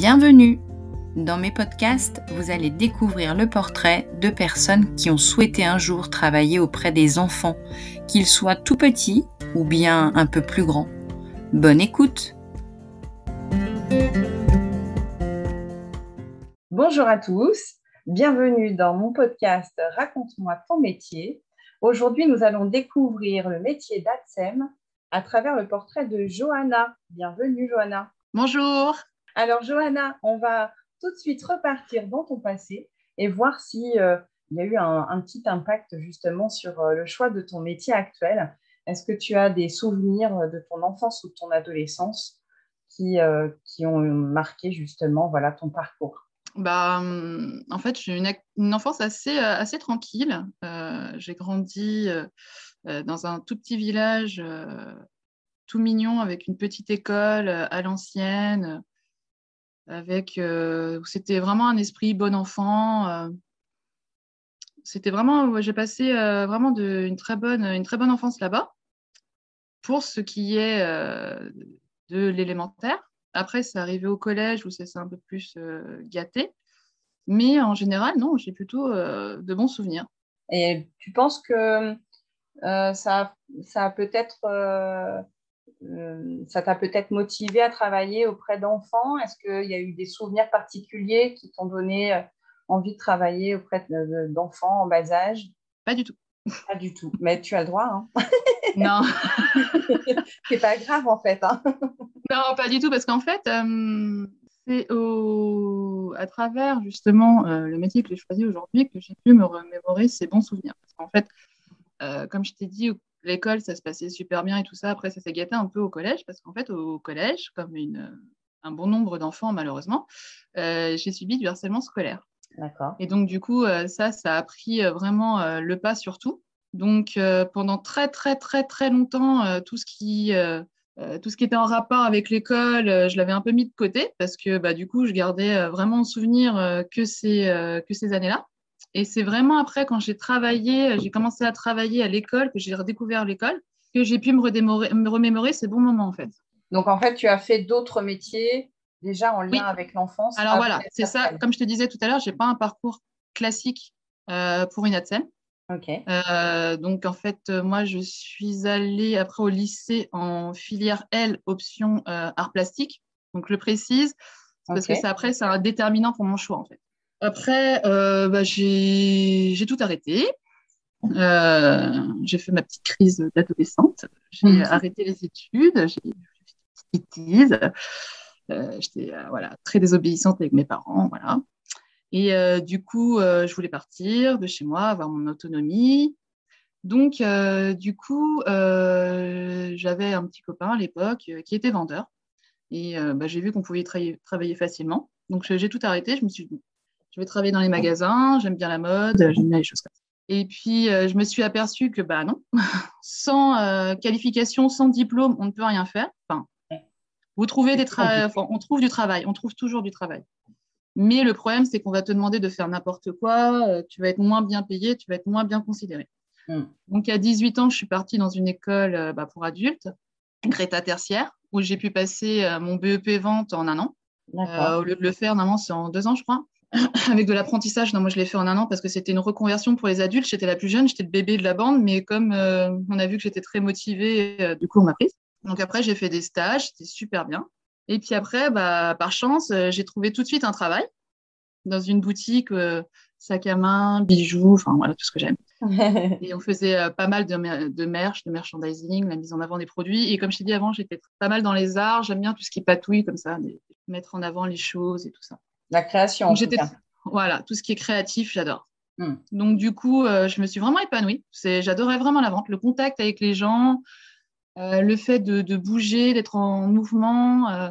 Bienvenue Dans mes podcasts, vous allez découvrir le portrait de personnes qui ont souhaité un jour travailler auprès des enfants, qu'ils soient tout petits ou bien un peu plus grands. Bonne écoute Bonjour à tous, bienvenue dans mon podcast Raconte-moi ton métier. Aujourd'hui, nous allons découvrir le métier d'ATSEM à travers le portrait de Johanna. Bienvenue Johanna. Bonjour. Alors Johanna, on va tout de suite repartir dans ton passé et voir s'il euh, y a eu un, petit impact justement sur euh, le choix de ton métier actuel. Est-ce que tu as des souvenirs de ton enfance ou de ton adolescence qui, euh, qui ont marqué justement voilà, ton parcours? Bah, hum, en fait, j'ai une, une, enfance assez, assez tranquille. j'ai grandi dans un tout petit village tout mignon avec une petite école à l'ancienne, euh, c'était vraiment un esprit bon enfant. Euh. c'était vraiment, j'ai passé euh, vraiment une, très bonne, une très bonne enfance là-bas pour ce qui est de l'élémentaire. Après, c'est arrivé au collège où c'est un peu plus gâté. Mais en général, non, j'ai plutôt de bons souvenirs. Et tu penses que ça, ça a peut-être ça t'a peut-être motivé à travailler auprès d'enfants? Est-ce qu'il y a eu des souvenirs particuliers qui t'ont donné euh, envie de travailler auprès d'enfants en bas âge? Pas du tout. Pas du tout. Mais tu as le droit. Hein non. c'est pas grave en fait. Hein non, pas du tout, parce qu'en fait, euh, c'est au... à travers justement le métier que j'ai choisi aujourd'hui que j'ai pu me remémorer ces bons souvenirs. Parce qu'en fait, comme je t'ai dit, l'école, ça se passait super bien et tout ça. Après, ça s'est gâté un peu au collège parce qu'en fait, au collège, comme une, un bon nombre d'enfants, malheureusement, euh, j'ai subi du harcèlement scolaire. D'accord. Et donc, du coup, euh, ça, ça a pris euh, vraiment le pas sur tout. Donc, pendant très, très, très, très longtemps, tout ce qui. tout ce qui était en rapport avec l'école, je l'avais un peu mis de côté parce que bah, du coup, je gardais vraiment en souvenir que ces, que ces années-là. Et c'est vraiment après, quand j'ai travaillé, j'ai commencé à travailler à l'école, que j'ai redécouvert l'école, que j'ai pu me, me remémorer ces bons moments, en fait. Donc, en fait, tu as fait d'autres métiers déjà en lien avec l'enfance. Alors voilà, c'est ça. Comme je te disais tout à l'heure, je n'ai pas un parcours classique euh, pour une ATSEM. Ok. Euh, donc, en fait, moi, je suis allée après au lycée en filière L, option euh, art plastique. Donc, je le précise, parce que ça, après, c'est un déterminant pour mon choix, en fait. Après, euh, bah, j'ai tout arrêté. Euh, j'ai fait ma petite crise d'adolescente. J'ai mhm. arrêté les études. J'ai fait des bêtises. Euh, j'étais voilà, très désobéissante avec mes parents. Voilà. Et du coup, je voulais partir de chez moi, avoir mon autonomie. Donc, du coup, j'avais un petit copain à l'époque qui était vendeur. Et bah, j'ai vu qu'on pouvait travailler facilement. Donc, j'ai tout arrêté. Je me suis dit, je vais travailler dans les magasins, j'aime bien la mode, j'aime bien les choses comme ça. Et puis, euh, je me suis aperçue que, bah non, sans euh, qualification, sans diplôme, on ne peut rien faire. Enfin, vous trouvez des on trouve du travail, on trouve toujours du travail. Mais le problème, c'est qu'on va te demander de faire n'importe quoi, euh, tu vas être moins bien payé, tu vas être moins bien considéré. Hmm. Donc, à 18 ans, je suis partie dans une école bah, pour adultes, Greta tertiaire, où j'ai pu passer mon BEP vente en un an. au lieu de le faire, normalement, c'est en deux ans, je crois. avec de l'apprentissage. Non, moi, je l'ai fait en un an parce que c'était une reconversion pour les adultes. J'étais la plus jeune, j'étais le bébé de la bande, mais comme euh, on a vu que j'étais très motivée, euh, du coup, on m'a prise. Donc après, j'ai fait des stages, c'était super bien. Et puis après, bah, par chance, euh, j'ai trouvé tout de suite un travail dans une boutique, sac à main, bijoux, enfin voilà, tout ce que j'aime. et on faisait pas mal de, de merch, de merchandising, la mise en avant des produits. Et comme je t'ai dit avant, j'étais pas mal dans les arts, j'aime bien tout ce qui patouille comme ça, mettre en avant les choses et tout ça. La création. Voilà, tout ce qui est créatif, j'adore. Hmm. Donc, du coup, euh, je me suis vraiment épanouie. J'adorais vraiment la vente, le contact avec les gens, euh, le fait de, bouger, d'être en mouvement, euh,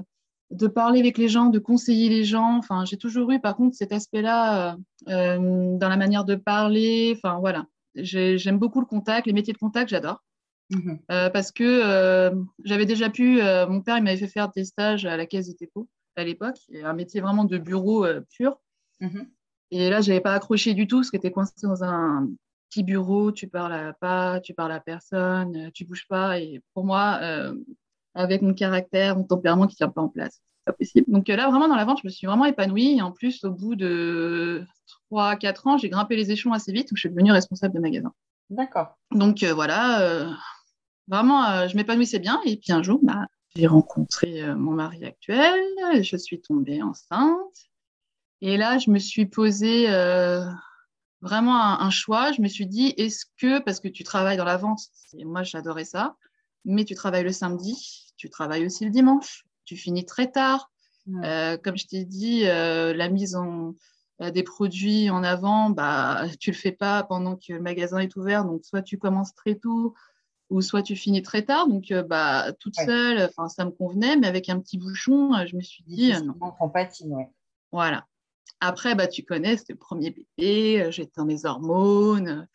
de parler avec les gens, de conseiller les gens. Enfin, j'ai toujours eu, par contre, cet aspect-là dans la manière de parler. Enfin, voilà. J'aime beaucoup le contact, les métiers de contact, j'adore. Mhm. parce que j'avais déjà pu, mon père, il m'avait fait faire des stages à la caisse des dépôts à l'époque, un métier vraiment de bureau euh, pur. Mhm. Et là, je n'avais pas accroché du tout, parce que tu es coincé dans un petit bureau, tu parles pas, tu parles à personne, euh, tu bouges pas. Et pour moi, euh, avec mon caractère, mon tempérament qui ne tient pas en place. pas possible. Donc là, vraiment, dans la vente, je me suis vraiment épanouie. Et en plus, au bout de 3-4 ans, j'ai grimpé les échelons assez vite, où je suis devenue responsable de magasin. D'accord. Donc voilà, vraiment, je m'épanouissais bien. Et puis un jour, bah, j'ai rencontré mon mari actuel, je suis tombée enceinte. Et là, je me suis posé vraiment un, choix. Je me suis dit, est-ce que, parce que tu travailles dans la vente, moi j'adorais ça, mais tu travailles le samedi, tu travailles aussi le dimanche, tu finis très tard. Euh, comme je t'ai dit, euh, la mise en, euh, des produits en avant, bah, tu le fais pas pendant que le magasin est ouvert. Donc, soit tu commences très tôt, ou soit tu finis très tard. Donc, bah, toute seule, ça me convenait, mais avec un petit bouchon, je me suis dit. non. compatible, ouais. Voilà. Après, bah, tu connais, c'était le premier bébé, euh, j'étais dans mes hormones,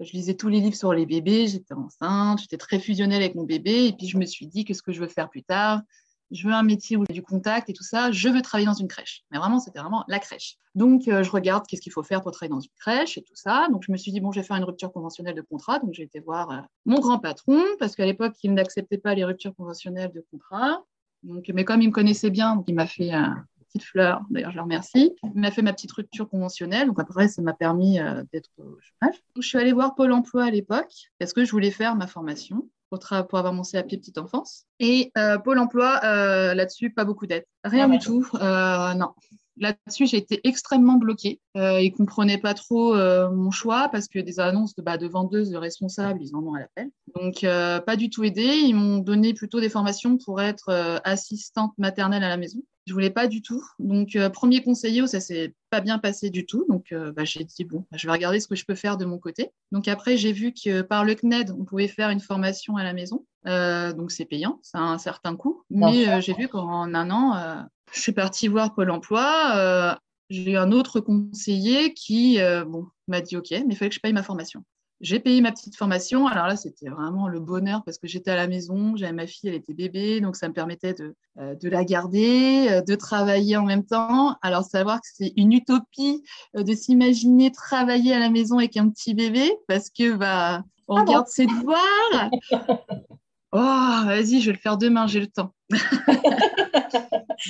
euh, je lisais tous les livres sur les bébés, j'étais enceinte, j'étais très fusionnelle avec mon bébé, et puis je me suis dit, qu'est-ce que je veux faire plus tard? Je veux un métier où a du contact et tout ça, je veux travailler dans une crèche. Mais vraiment, c'était vraiment la crèche. Donc, euh, je regarde qu'est-ce qu'il faut faire pour travailler dans une crèche et tout ça. Donc, je me suis dit, bon, je vais faire une rupture conventionnelle de contrat. Donc, j'ai été voir mon grand patron, parce qu'à l'époque, il n'acceptait pas les ruptures conventionnelles de contrat. Donc, mais comme il me connaissait bien, il m'a fait un, petite fleur, d'ailleurs je le remercie. Il m'a fait ma petite rupture conventionnelle, donc après ça m'a permis euh, d'être au chômage. je suis allée voir Pôle Emploi à l'époque parce que je voulais faire ma formation pour, pour avoir mon CAP petite enfance. Et euh, Pôle Emploi, euh, là-dessus, pas beaucoup d'aide. Rien du tout, non. Là-dessus, j'ai été extrêmement bloquée. Euh, ils ne comprenaient pas trop mon choix parce que des annonces de, bah, de vendeuses, de responsables, ils en ont à l'appel. Donc, pas du tout aidé. Ils m'ont donné plutôt des formations pour être assistante maternelle à la maison. Je voulais pas du tout. Donc, euh, premier conseiller, ça s'est pas bien passé du tout. Donc, euh, bah, j'ai dit, bon, bah, je vais regarder ce que je peux faire de mon côté. Donc, après, j'ai vu que par le CNED, on pouvait faire une formation à la maison. Euh, donc, c'est payant, ça a un certain coût. Mais j'ai vu qu'en un an, je suis partie voir Pôle emploi. j'ai eu un autre conseiller qui bon, m'a dit, OK, mais il fallait que je paye ma formation. J'ai payé ma petite formation. Alors là, c'était vraiment le bonheur parce que j'étais à la maison, j'avais ma fille, elle était bébé, donc ça me permettait de, euh, de la garder, euh, de travailler en même temps. Alors, savoir que c'est une utopie euh, de s'imaginer travailler à la maison avec un petit bébé parce que bah, on ah garde ses devoirs. Oh, vas-y, je vais le faire demain, j'ai le temps.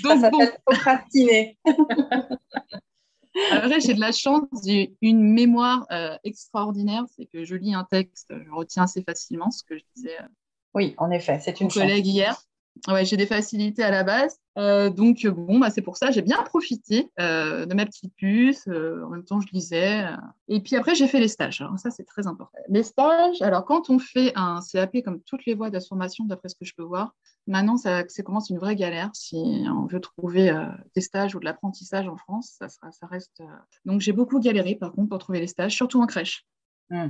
donc, ça bon. procrastiner. Après, j'ai de la chance, j'ai une mémoire euh, extraordinaire, c'est que je lis un texte, je retiens assez facilement ce que je disais. Euh, oui, en effet, c'est une collègue hier. Ouais, j'ai des facilités à la base. Euh, donc, bon, bah, c'est pour ça, j'ai bien profité de ma petite puce. en même temps, je lisais. Et puis après, j'ai fait les stages. Alors, ça, c'est très important. Les stages, alors, quand on fait un CAP, comme toutes les voies de formation, d'après ce que je peux voir, Maintenant, ça, commence une vraie galère. Si on veut trouver euh, des stages ou de l'apprentissage en France, ça, ça reste. Euh, donc, j'ai beaucoup galéré, par contre, pour trouver les stages, surtout en crèche. Hmm.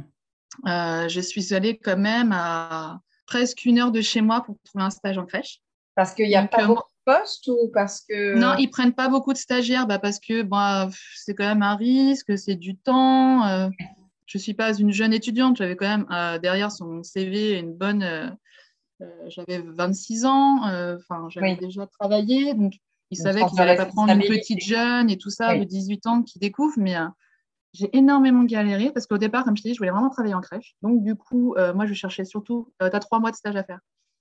Euh, je suis allée quand même à presque une heure de chez moi pour trouver un stage en crèche. Parce qu'il n'y a pas beaucoup de postes ou parce que... Non, ils prennent pas beaucoup de stagiaires bah, parce que bah, c'est quand même un risque, c'est du temps. je ne suis pas une jeune étudiante, j'avais quand même derrière son CV une bonne j'avais 26 ans, euh, enfin, j'avais déjà travaillé, donc ils savaient qu'ils pas prendre une petite jeune et tout ça de 18 ans qui découvre, mais euh, j'ai énormément galéré parce qu'au départ, comme je t'ai dit, je voulais vraiment travailler en crèche. Donc, du coup, moi, je cherchais surtout, tu as trois mois de stage à faire.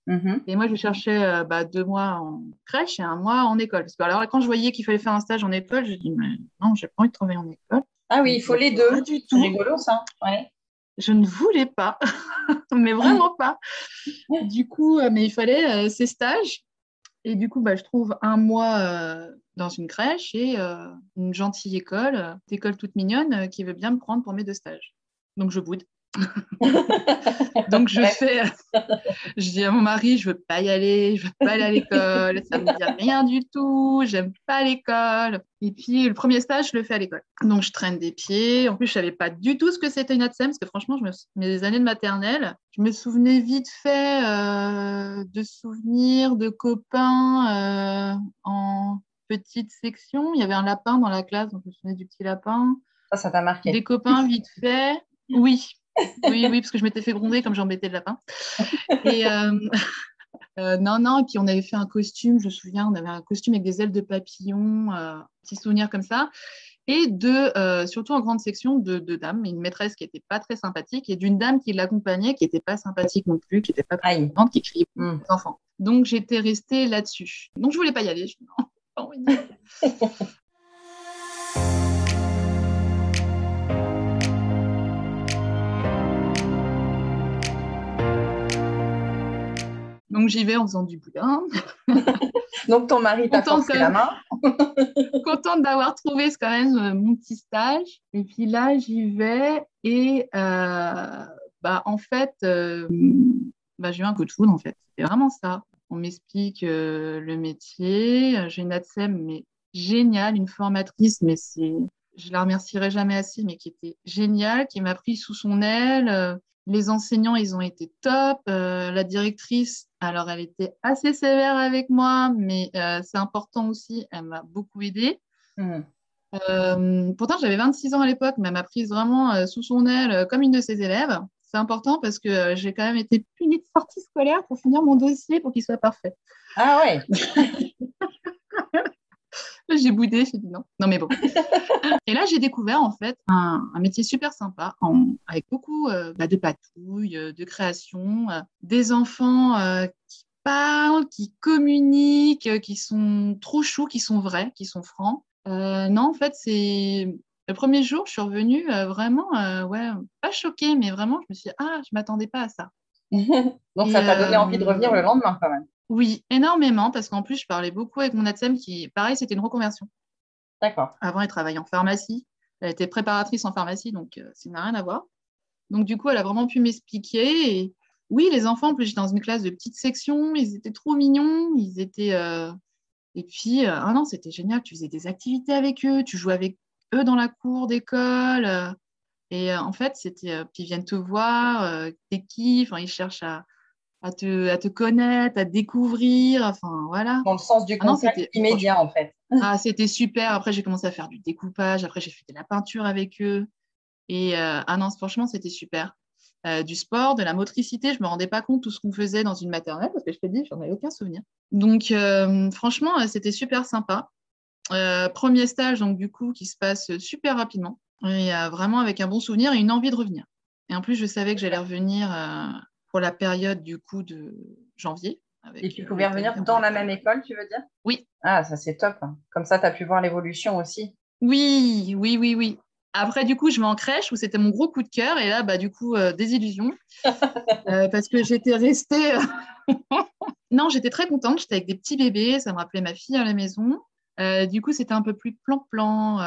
Mm-hmm. Et moi, je cherchais bah, deux mois en crèche et un mois en école. Parce que alors, quand je voyais qu'il fallait faire un stage en école, je dis, mais non, j'ai pas envie de travailler en école. Ah oui, il faut les deux. C'est rigolo, ça. Ouais je ne voulais pas, mais vraiment pas. Du coup, euh, mais il fallait euh, ces stages. Et du coup, bah, je trouve un mois euh, dans une crèche et une gentille école, une école toute mignonne, qui veut bien me prendre pour mes deux stages. Donc, je boude. Donc je fais, je dis à mon mari, je veux pas y aller, je veux pas aller à l'école, ça me dit rien du tout, j'aime pas l'école. Et puis le premier stage, je le fais à l'école. Donc je traîne des pieds. En plus, je savais pas du tout ce que c'était une ATSEM, parce que franchement, je me, mes années de maternelle, je me souvenais vite fait euh, de souvenirs de copains euh, en petite section. Il y avait un lapin dans la classe, donc je me souvenais du petit lapin. Ça, ça t'a marqué. Des copains vite fait. Oui, oui, oui, parce que je m'étais fait gronder comme j'embêtais le lapin. Et euh, euh, non, non, et puis on avait fait un costume, je me souviens, on avait un costume avec des ailes de papillon, euh, petit souvenir comme ça. Et de, surtout en grande section, de, dames, une maîtresse qui n'était pas très sympathique et d'une dame qui l'accompagnait qui n'était pas sympathique non plus, qui n'était pas contente, qui criait pour les enfants. Donc j'étais restée là-dessus. Donc je voulais pas y aller. Je... Non, pas envie Donc j'y vais en faisant du boudin. Donc ton mari t'a forcé la main. contente d'avoir trouvé quand même euh, mon petit stage. Et puis là, j'y vais et euh, bah, en fait, euh, bah, j'ai eu un coup de foudre en fait. C'est vraiment ça. On m'explique le métier. J'ai une ATSEM, mais géniale, une formatrice, mais c'est, je la remercierai jamais assez, mais qui était géniale, qui m'a pris sous son aile. Les enseignants, ils ont été top. la directrice, alors, elle était assez sévère avec moi, mais euh, c'est important aussi, elle m'a beaucoup aidée. Hmm. Euh, pourtant, j'avais 26 ans à l'époque, mais elle m'a prise vraiment euh, sous son aile comme une de ses élèves. C'est important parce que j'ai quand même été punie de sortie scolaire pour finir mon dossier pour qu'il soit parfait. Ah ouais J'ai boudé, j'ai dit non. Non, mais bon. et là, j'ai découvert en fait un, métier super sympa avec beaucoup euh, bah, de patouilles, euh, de création, euh, des enfants qui parlent, qui communiquent, qui sont trop choux, qui sont vrais, qui sont francs. non, en fait, c'est le premier jour, je suis revenue vraiment, ouais, pas choquée, mais vraiment, je me suis dit, ah, je m'attendais pas à ça. Donc, ça t'a donné envie de revenir le lendemain quand même. Oui, énormément, parce qu'en plus, je parlais beaucoup avec mon ATSEM qui, pareil, c'était une reconversion. D'accord. Avant, elle travaillait en pharmacie. Elle était préparatrice en pharmacie, donc euh, ça n'a rien à voir. Donc, du coup, elle a vraiment pu m'expliquer. Et oui, les enfants, en plus, j'étais dans une classe de petite section. Ils étaient trop mignons. Ils étaient. Euh, et puis, euh, ah non, c'était génial. Tu faisais des activités avec eux. Tu jouais avec eux dans la cour d'école. et en fait, c'était. puis ils viennent te voir, t'es qui. Enfin, ils cherchent à à te, à te connaître, à découvrir. Enfin, voilà. Dans le sens du ah contact immédiat, en fait. Ah, c'était super. Après, j'ai commencé à faire du découpage. Après, j'ai fait de la peinture avec eux. Et euh, ah non, franchement, c'était super. Euh, du sport, de la motricité, je me rendais pas compte tout ce qu'on faisait dans une maternelle parce que je te dis, j'en avais aucun souvenir. Donc, euh, franchement, c'était super sympa. premier stage, donc du coup, qui se passe super rapidement et vraiment avec un bon souvenir et une envie de revenir. Et en plus, je savais que j'allais revenir pour la période du coup de janvier. et tu pouvais revenir dans la même école, tu veux dire? Oui. Ah, ça c'est top. Comme ça, tu as pu voir l'évolution aussi. Oui, oui, oui, oui. Après, du coup, je vais en crèche où c'était mon gros coup de cœur. Et là, bah, du coup, euh, désillusion. Euh, parce que j'étais restée. Euh, non, j'étais très contente. J'étais avec des petits bébés. Ça me rappelait ma fille à la maison. du coup, c'était un peu plus plan-plan.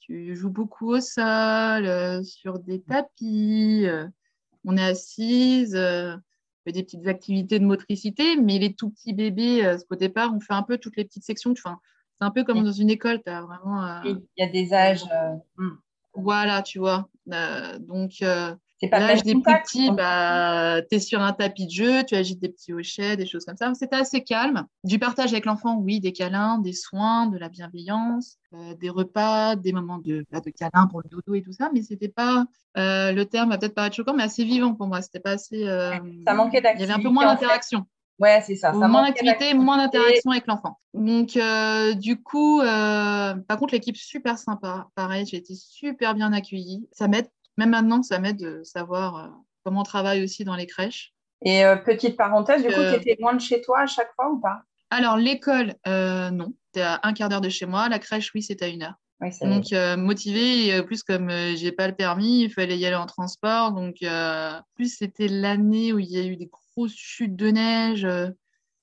tu joues beaucoup au sol, sur des tapis on est assise, euh, on fait des petites activités de motricité, mais les tout petits bébés, euh, au départ, on fait un peu toutes les petites sections. Enfin, c'est un peu comme dans une école, tu as vraiment. Euh, il y a des âges. Hmm. Voilà, tu vois. donc, L'âge des petits, bah, tu es sur un tapis de jeu, tu agites des petits hochets, des choses comme ça. C'était assez calme. Du partage avec l'enfant, oui, des câlins, des soins, de la bienveillance, euh, des repas, des moments de, bah, de câlins pour le dodo et tout ça. Mais c'était pas, euh, le terme va peut-être paraître choquant, mais assez vivant pour moi. C'était pas assez. Euh, ça manquait d'activité. Il y avait un peu moins d'interaction. Ouais, c'est ça. ça moins d'activité, moins d'interaction avec l'enfant. Donc, du coup, par contre, l'équipe super sympa. Pareil, j'ai été super bien accueillie. Ça m'aide même maintenant, ça m'aide de savoir euh, comment on travaille aussi dans les crèches. Et euh, petite parenthèse, du coup, tu étais loin de chez toi à chaque fois ou pas? Alors, l'école, euh, non. C'était à un quart d'heure de chez moi. La crèche, oui, c'était à une heure. donc, motivée, plus comme j'ai pas le permis, il fallait y aller en transport. Donc, plus c'était l'année où il y a eu des grosses chutes de neige.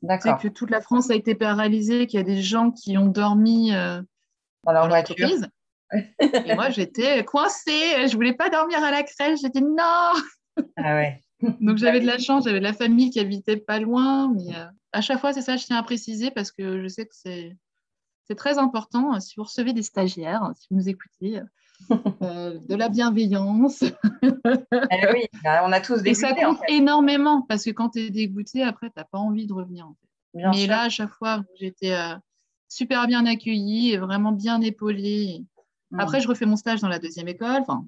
D'accord. que toute la France a été paralysée, qu'il y a des gens qui ont dormi dans leur voiture. Et moi, j'étais coincée. Je voulais pas dormir à la crèche. J'ai dit non. Ah ouais. Donc j'avais de la chance, j'avais de la famille qui habitait pas loin. Mais euh, à chaque fois, c'est ça, je tiens à préciser parce que je sais que c'est c'est très important. Si vous recevez des stagiaires, si vous nous écoutez, euh, de la bienveillance. Eh oui, bah, on a tous Et ça compte énormément parce que quand tu es dégoûté, après, tu n'as pas envie de revenir. En fait. Mais là, à chaque fois, j'étais euh, super bien accueillie et vraiment bien épaulée. Après, mm. je refais mon stage dans la deuxième école. Enfin,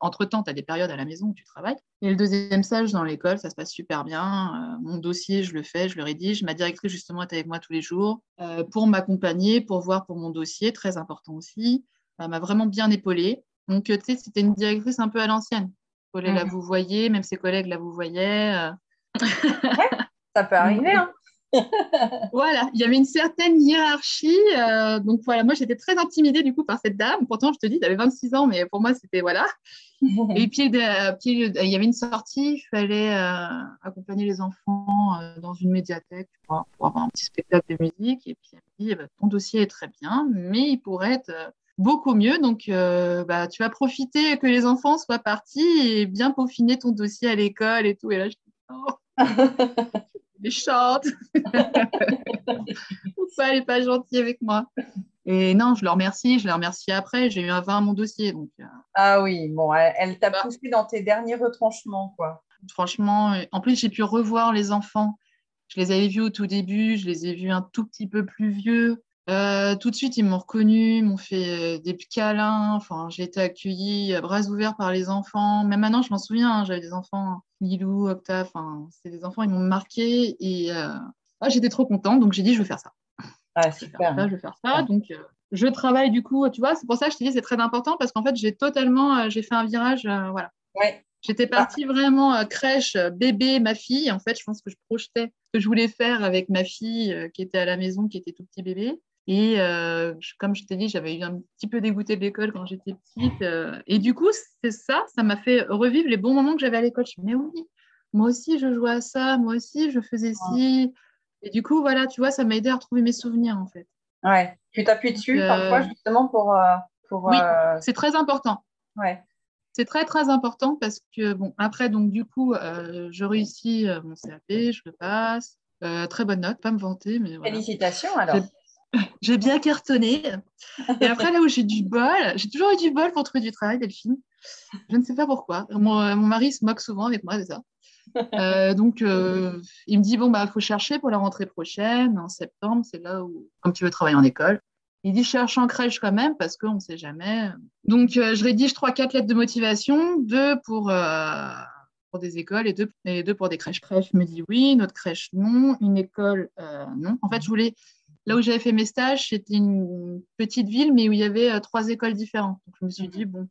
entre-temps, tu as des périodes à la maison où tu travailles. Et le deuxième stage dans l'école, ça se passe super bien. Euh, mon dossier, je le fais, je le rédige. Ma directrice, justement, est avec moi tous les jours euh, pour m'accompagner, pour voir pour mon dossier, très important aussi. Elle m'a vraiment bien épaulée. Donc, tu sais, c'était une directrice un peu à l'ancienne. Là, mm. vous voyez, même ses collègues là, vous voyez. ça peut arriver. Hein. voilà, il y avait une certaine hiérarchie. Euh, donc voilà, moi j'étais très intimidée du coup par cette dame. Pourtant, je te dis, tu avais 26 ans, mais pour moi c'était voilà. Et puis, il y avait une sortie, il fallait euh, accompagner les enfants euh, dans une médiathèque pour, avoir un petit spectacle de musique. Et puis, elle me dit, eh ben, ton dossier est très bien, mais il pourrait être beaucoup mieux. Donc, bah, tu vas profiter que les enfants soient partis et bien peaufiner ton dossier à l'école et tout. Et là, je dis, oh méchante. Pourquoi elle n'est pas gentille avec moi? Et non, je leur remercie, je leur remercie après. J'ai eu un 20 à mon dossier. Donc, euh. Ah oui, bon, elle, t'a bah. poussé dans tes derniers retranchements, quoi. Franchement, euh, en plus, j'ai pu revoir les enfants. Je les avais vus au tout début, je les ai vus un tout petit peu plus vieux. Euh, tout de suite, ils m'ont reconnu, m'ont fait des câlins. Enfin, j'ai été accueillie à bras ouverts par les enfants. Même maintenant, je m'en souviens, hein, j'avais des enfants Lilou, Octave, c'est des enfants, ils m'ont marqué et euh, ah, j'étais trop contente, donc j'ai dit je veux faire ça. Ah, super. Je vais faire ça, donc euh, je travaille du coup, tu vois, c'est pour ça que je te dis c'est très important parce qu'en fait j'ai totalement, euh, j'ai fait un virage, voilà. Ouais. J'étais partie vraiment crèche, bébé, ma fille. En fait, je pense que je projetais ce que je voulais faire avec ma fille qui était à la maison, qui était tout petit bébé. Et euh, comme je t'ai dit, j'avais eu un petit peu dégoûté de l'école quand j'étais petite. Euh, et du coup, c'est ça, ça m'a fait revivre les bons moments que j'avais à l'école. Je me mais oui, moi aussi, je jouais à ça, moi aussi, je faisais ci. Et du coup, voilà, tu vois, ça m'a aidé à retrouver mes souvenirs, en fait. Ouais, tu t'appuies dessus euh, parfois, justement, pour. pour oui, c'est très important. Ouais. C'est très, très important parce que, bon, après, donc, du coup, je réussis mon CAP, je le passe. très bonne note, pas me vanter, mais voilà. Félicitations alors j'ai bien cartonné. Et après, là où j'ai du bol, j'ai toujours eu du bol pour trouver du travail, Delphine. Je ne sais pas pourquoi. Mon, mari se moque souvent avec moi de ça. Euh, donc, euh, il me dit bon, bah, faut chercher pour la rentrée prochaine, en septembre, c'est là où, comme tu veux travailler en école. Il dit cherche en crèche quand même parce qu'on ne sait jamais. Donc, euh, je rédige trois, quatre lettres de motivation, deux pour, pour des écoles et deux, et deux pour des crèches. Crèche me dit oui, notre crèche non, une école non. En fait, je voulais Là où j'avais fait mes stages, c'était une petite ville, mais où il y avait euh, trois écoles différentes. Donc, je me suis dit, bon,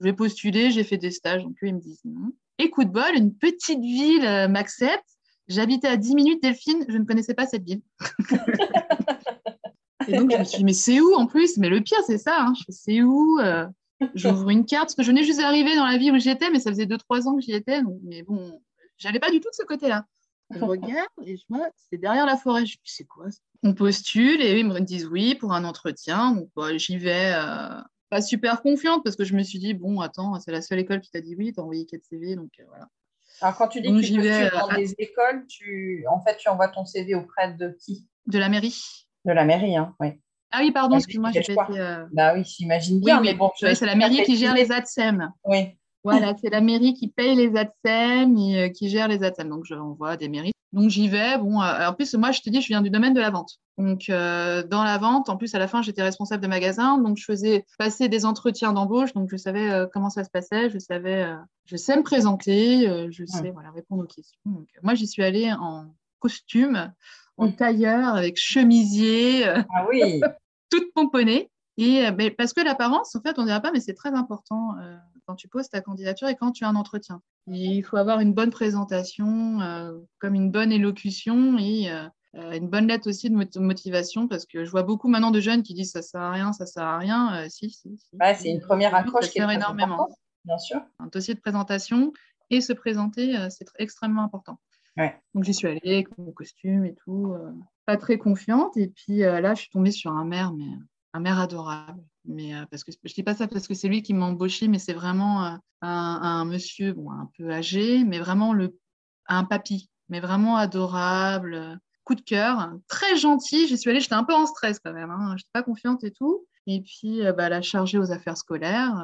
je vais postuler, j'ai fait des stages. Donc, eux, ils me disent non. Et coup de bol, une petite ville euh, m'accepte. J'habitais à 10 minutes, Delphine, je ne connaissais pas cette ville. et donc, je me suis dit, mais c'est où en plus? Mais le pire, c'est ça. Hein. Je c'est où euh, J'ouvre une carte, parce que je venais juste d'arriver dans la ville où j'étais, mais ça faisait 2-3 ans que j'y étais. mais bon, j'allais pas du tout de ce côté-là. Je regarde et je vois, c'est derrière la forêt. Je dis, c'est quoi On postule et ils me disent oui pour un entretien. Donc, bah, j'y vais euh, pas super confiante parce que je me suis dit, bon, attends, c'est la seule école qui t'a dit oui, t'as envoyé 4 CV. Donc, euh, voilà. Alors, quand tu dis que tu postules dans euh, des écoles, tu... en fait, tu envoies ton CV auprès de qui? De la mairie. De la mairie, hein, oui. Ah oui, pardon, excuse-moi, j'ai été. Bah oui, j'imagine bien, mais bon. c'est la mairie qui gère les ADSEM. Oui. Voilà, c'est la mairie qui paye les ADSEM et euh, qui gère les ADSEM. Donc, je envoie des mairies. Donc, j'y vais. Bon, euh, en plus, moi, je te dis, je viens du domaine de la vente. Donc, euh, dans la vente, en plus, à la fin, j'étais responsable de magasin. Donc, je faisais passer des entretiens d'embauche. Donc, je savais comment ça se passait. Je savais, je sais me présenter. je sais voilà, répondre aux questions. Donc, moi, j'y suis allée en costume, en tailleur, avec chemisier. Ah oui toute pomponnée. Et ben, parce que l'apparence, en fait, on ne dirait pas, mais c'est très important quand tu poses ta candidature et quand tu as un entretien. il faut avoir une bonne présentation, euh, comme une bonne élocution et euh, euh, une bonne lettre aussi de motivation parce que je vois beaucoup maintenant de jeunes qui disent ça sert à rien, ça sert à rien. si, si. c'est une première accroche qui est énormément. Bien sûr. Un dossier de présentation et se présenter, c'est extrêmement important. Donc j'y suis allée avec mon costume et tout, pas très confiante. Et puis là, je suis tombée sur un maire, mais un maire adorable. Mais euh, parce que je dis pas ça parce que c'est lui qui m'a embauché, mais c'est vraiment euh, un, monsieur bon, un peu âgé, mais vraiment le, un papy, mais vraiment adorable, coup de cœur, très gentil. J'y suis allée, j'étais un peu en stress quand même, hein, je n'étais pas confiante et tout. Et puis, euh, bah, la chargée aux affaires scolaires,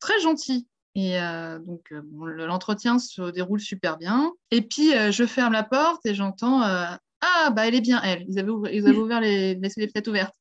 très gentil. Et donc, l'entretien se déroule super bien. Et puis, je ferme la porte et j'entends Ah, bah, elle est bien, elle. Ils avaient, ouvert, ils avaient ouvert les, laissé les fenêtres ouvertes.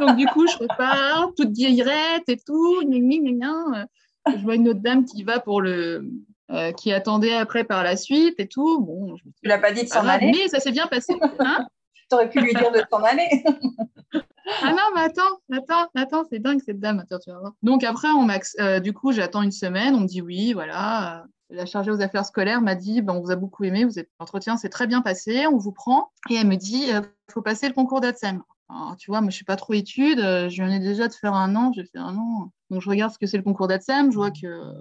Donc, du coup, je repars, toute guillerette et tout. Je vois une autre dame qui va pour le. Euh, qui attendait après par la suite et tout. Bon, je tu l'as pas dit de s'en aller Mais ça s'est bien passé. Hein tu aurais pu lui dire de s'en aller. ah non, mais attends, attends, attends, c'est dingue cette dame. Attends, tu vas voir. Donc après, on euh, du coup, j'attends une semaine. On me dit oui, voilà. La chargée aux affaires scolaires m'a dit ben, on vous a beaucoup aimé, vous êtes l'entretien s'est très bien passé, on vous prend. Et elle me dit il euh, faut passer le concours d'ADSEM. tu vois, moi, je suis pas trop étude. Euh, je venais déjà de faire un an. J'ai fait un an. Donc, je regarde ce que c'est le concours d'ADSEM. Je vois que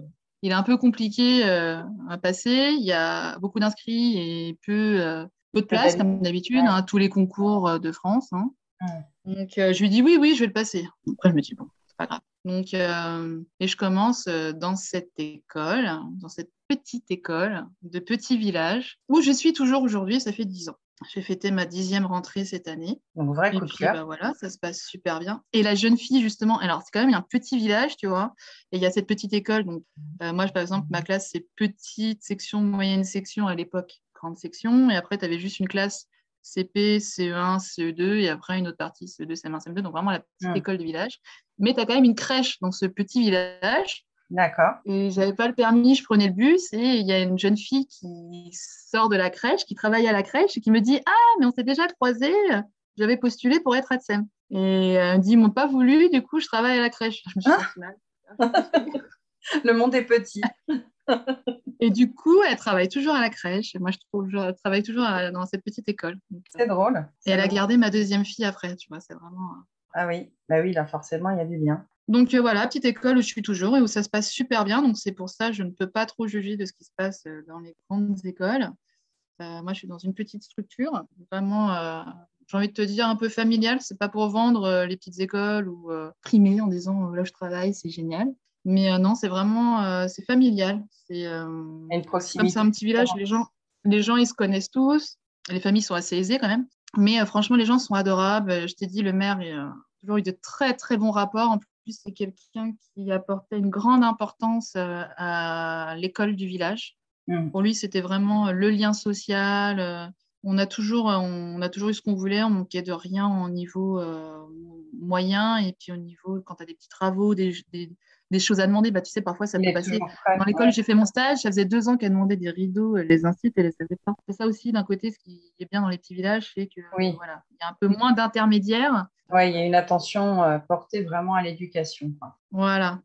il est un peu compliqué à passer. Il y a beaucoup d'inscrits et peu, peu de place, comme d'habitude, hein, tous les concours de France. Hein. Donc, euh, je lui dis oui, oui, je vais le passer. Après, je me dis bon, c'est pas grave. Donc, euh, et je commence euh, dans cette école, dans cette petite école de petit village où je suis toujours aujourd'hui, ça fait dix ans. J'ai fêté ma dixième rentrée cette année. Donc, vrai et puis, bah, voilà, ça se passe super bien. Et la jeune fille, justement, alors c'est quand même un petit village, tu vois, et il y a cette petite école. Donc, moi, par exemple, ma classe, c'est petite section, moyenne section à l'époque, grande section. Et après, tu avais juste une classe CP, CE1, CE2 et après une autre partie CE2, CM1, CM2, donc vraiment la petite hmm. école de village. Mais tu as quand même une crèche dans ce petit village. D'accord. Et j'avais pas le permis, je prenais le bus et il y a une jeune fille qui sort de la crèche, qui travaille à la crèche et qui me dit Ah, mais on s'est déjà croisés, j'avais postulé pour être ADSEM. Et elle me dit Ils m'ont pas voulu, du coup, je travaille à la crèche. Je me suis dit, mal. le monde est petit. Et du coup, elle travaille toujours à la crèche. moi, je trouve, je travaille toujours dans cette petite école. C'est drôle. Et elle a gardé ma deuxième fille après, tu vois, c'est vraiment. Euh, ah oui, bah oui, là, forcément, il y a du lien. Donc euh, voilà, petite école où je suis toujours et où ça se passe super bien. Donc c'est pour ça que je ne peux pas trop juger de ce qui se passe euh, dans les grandes écoles. moi, je suis dans une petite structure, vraiment, j'ai envie de te dire, un peu familiale. C'est pas pour vendre les petites écoles ou primer en disant là, je travaille, c'est génial. Mais euh, non, c'est vraiment euh, c'est familial. C'est euh, comme c'est un petit village, les gens, les gens ils se connaissent tous. Les familles sont assez aisées quand même. Mais franchement, les gens sont adorables. Je t'ai dit, le maire a toujours eu de très très bons rapports. En plus, c'est quelqu'un qui apportait une grande importance à l'école du village. Mmh. Pour lui, c'était vraiment le lien social. On a, toujours, on a toujours eu ce qu'on voulait, on manquait de rien au niveau moyen et puis au niveau, quand tu as des petits travaux, des, des choses à demander. Bah, tu sais, parfois, ça peut passer. Dans l'école, j'ai fait mon stage, ça faisait deux ans qu'elle demandait des rideaux, les incites, et les savait pas. C'est ça aussi, d'un côté, ce qui est bien dans les petits villages, c'est que voilà, il y a un peu moins d'intermédiaires. Oui, il y a une attention euh, portée vraiment à l'éducation. Voilà.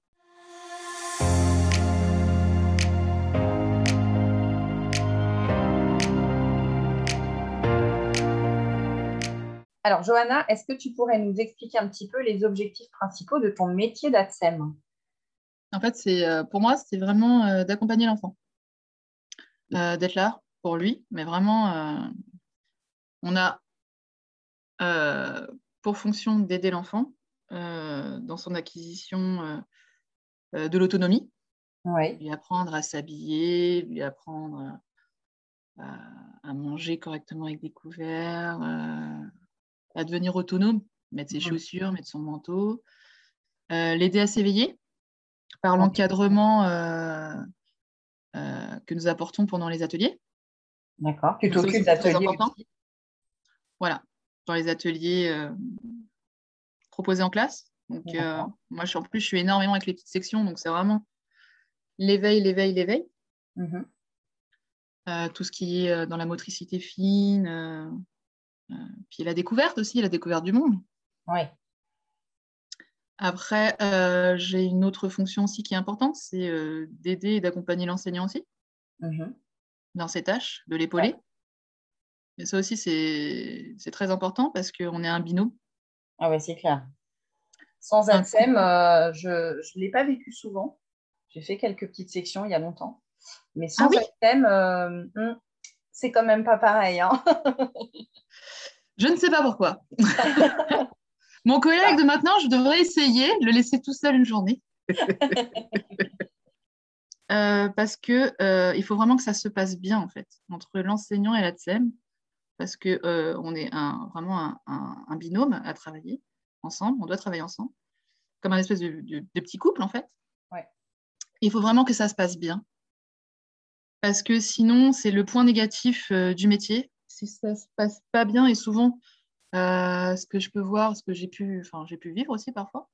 Alors, Johanna, est-ce que tu pourrais nous expliquer un petit peu les objectifs principaux de ton métier d'ATSEM? En fait, c'est euh, pour moi, c'est vraiment euh, d'accompagner l'enfant, euh, d'être là pour lui, mais vraiment, on a pour fonction d'aider l'enfant dans son acquisition de l'autonomie, lui apprendre à s'habiller, lui apprendre à, manger correctement avec des couverts, à devenir autonome, mettre ses chaussures, mettre son manteau, l'aider à s'éveiller par l'encadrement euh, euh, que nous apportons pendant les ateliers. D'accord. Tu t'occupes d'ateliers Voilà, dans les ateliers euh, proposés en classe. Donc, moi, je, en plus, je suis énormément avec les petites sections, donc c'est vraiment l'éveil, l'éveil, l'éveil. Mhm. tout ce qui est dans la motricité fine, puis la découverte aussi, la découverte du monde. Oui. Après, euh, j'ai une autre fonction aussi qui est importante, c'est euh, d'aider et d'accompagner l'enseignant aussi mhm. dans ses tâches, de l'épauler. Et ça aussi, c'est très important parce qu'on est un binôme. Ah oui, c'est clair. Sans ATSEM, euh, je ne l'ai pas vécu souvent. J'ai fait quelques petites sections il y a longtemps. Mais sans ah hmm, c'est quand même pas pareil. Hein. je ne sais pas pourquoi. Mon collègue de maintenant, je devrais essayer de le laisser tout seul une journée. Euh, parce que euh, il faut vraiment que ça se passe bien en fait entre l'enseignant et la TSEM parce que euh, on est vraiment un, binôme à travailler ensemble, on doit travailler ensemble comme un espèce de, petit couple en fait. Il faut vraiment que ça se passe bien parce que sinon c'est le point négatif du métier. Si ça se passe pas bien et souvent euh, ce que je peux voir, ce que j'ai pu, enfin, j'ai pu vivre aussi parfois.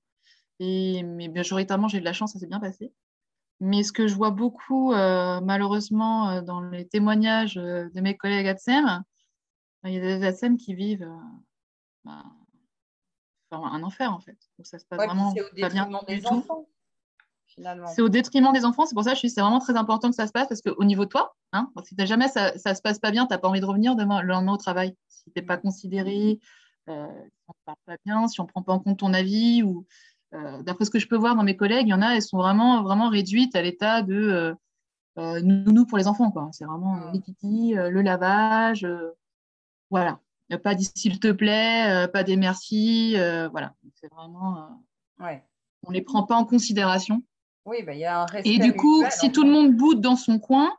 Et, mais majoritairement, j'ai de la chance, ça s'est bien passé. Mais ce que je vois beaucoup, euh, malheureusement, euh, dans les témoignages de mes collègues ATSEM, il y a des ATSEM qui vivent bah, un enfer en fait. Donc, ça se passe vraiment pas bien des enfants. C'est au détriment des enfants. C'est pour ça que je suis c'est vraiment très important que ça se passe parce qu'au niveau de toi, hein, si jamais ça ne se passe pas bien, tu n'as pas envie de revenir demain, le lendemain au travail. Si tu n'es pas considéré, euh, si on ne parle pas bien, si on ne prend pas en compte ton avis, ou euh, d'après ce que je peux voir dans mes collègues, il y en a, elles sont vraiment, vraiment réduites à l'état de euh, euh nounou pour les enfants. C'est vraiment les titi, le lavage, voilà. Pas dit s'il te plaît, pas des merci, voilà. C'est vraiment. ouais. On ne les prend pas en considération. Oui, bah, il y a un Et du coup, si tout le monde boude dans son coin,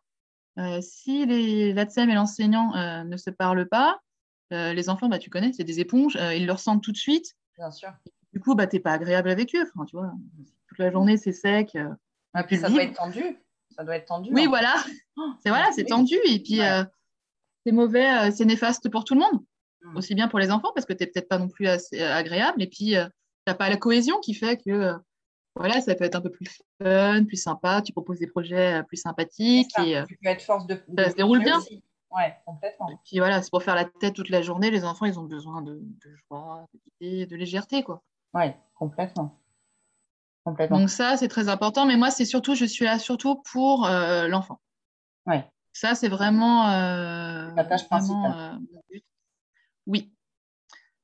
euh, si l'ATSEM et l'enseignant euh, ne se parlent pas, euh, les enfants, bah, tu connais, c'est des éponges, ils le ressentent tout de suite. Bien sûr. Du coup, bah, tu n'es pas agréable avec eux. Enfin, tu vois, toute la journée, c'est sec. Ah, puis ça doit être tendu. Ça doit être tendu. Oui, hein. voilà. C'est voilà, c'est tendu. Et puis, c'est mauvais, c'est néfaste pour tout le monde. Hmm. Aussi bien pour les enfants, parce que tu n'es peut-être pas non plus assez agréable. Et puis, tu n'as pas la cohésion qui fait que voilà, ça peut être un peu plus fun, plus sympa. Tu proposes des projets euh, plus sympathiques. et, euh, tu peux être force de. ça se déroule bien. Oui, complètement. Et puis voilà, c'est pour faire la tête toute la journée. Les enfants, ils ont besoin de, joie, de, de légèreté, quoi. Oui, complètement. complètement. Donc ça, c'est très important. Mais moi, c'est surtout, je suis là surtout pour euh, l'enfant. Oui. Ça, c'est vraiment. Euh, la tâche principale. oui,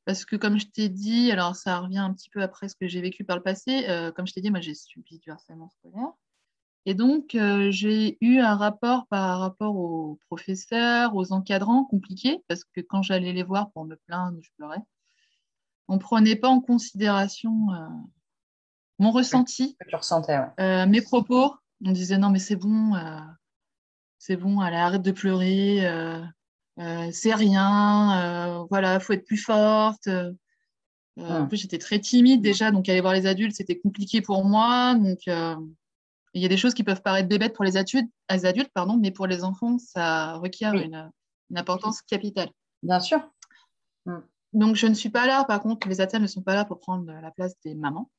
parce que comme je t'ai dit, alors ça revient un petit peu après ce que j'ai vécu par le passé, euh, comme je t'ai dit, moi j'ai subi du harcèlement scolaire. Et donc, euh, j'ai eu un rapport par rapport aux professeurs, aux encadrants compliqués, parce que quand j'allais les voir pour me plaindre, je pleurais. On ne prenait pas en considération euh, mon ressenti, tu ressentais, mes propos. On disait non, mais c'est bon, c'est bon, allez, arrête de pleurer c'est rien, euh, voilà, faut être plus forte. Euh, en plus, j'étais très timide déjà, donc aller voir les adultes, c'était compliqué pour moi. Donc, il y a des choses qui peuvent paraître bébêtes pour les adultes, les adultes pardon, mais pour les enfants, ça requiert une, importance capitale. Bien sûr. Mm. Donc, je ne suis pas là, par contre, les ATM ne sont pas là pour prendre la place des mamans,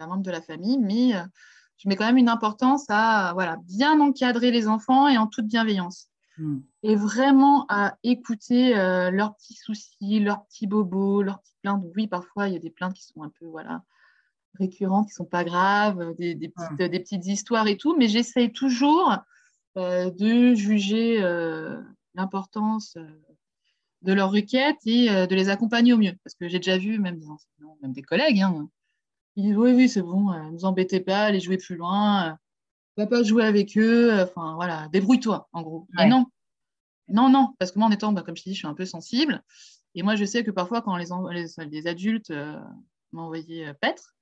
la membre de la famille, mais je mets quand même une importance à voilà, bien encadrer les enfants et en toute bienveillance. Hmm. Et vraiment à écouter euh, leurs petits soucis, leurs petits bobos, leurs petites plaintes. Oui, parfois, il y a des plaintes qui sont un peu voilà, récurrentes, qui ne sont pas graves, euh, des, des, petites, hmm. des, petites, histoires et tout, mais j'essaye toujours euh, de juger l'importance de leurs requêtes et de les accompagner au mieux. Parce que j'ai déjà vu, même des enseignants, même des collègues, hein, ils disent Oui, oui, c'est bon, ne vous embêtez pas, allez jouer plus loin va pas jouer avec eux, enfin voilà, débrouille-toi en gros. Mais non, non, non, parce que moi en étant, bah, comme je te dis, je suis un peu sensible. Et moi je sais que parfois quand les, les, adultes euh, m'envoyaient euh, paître,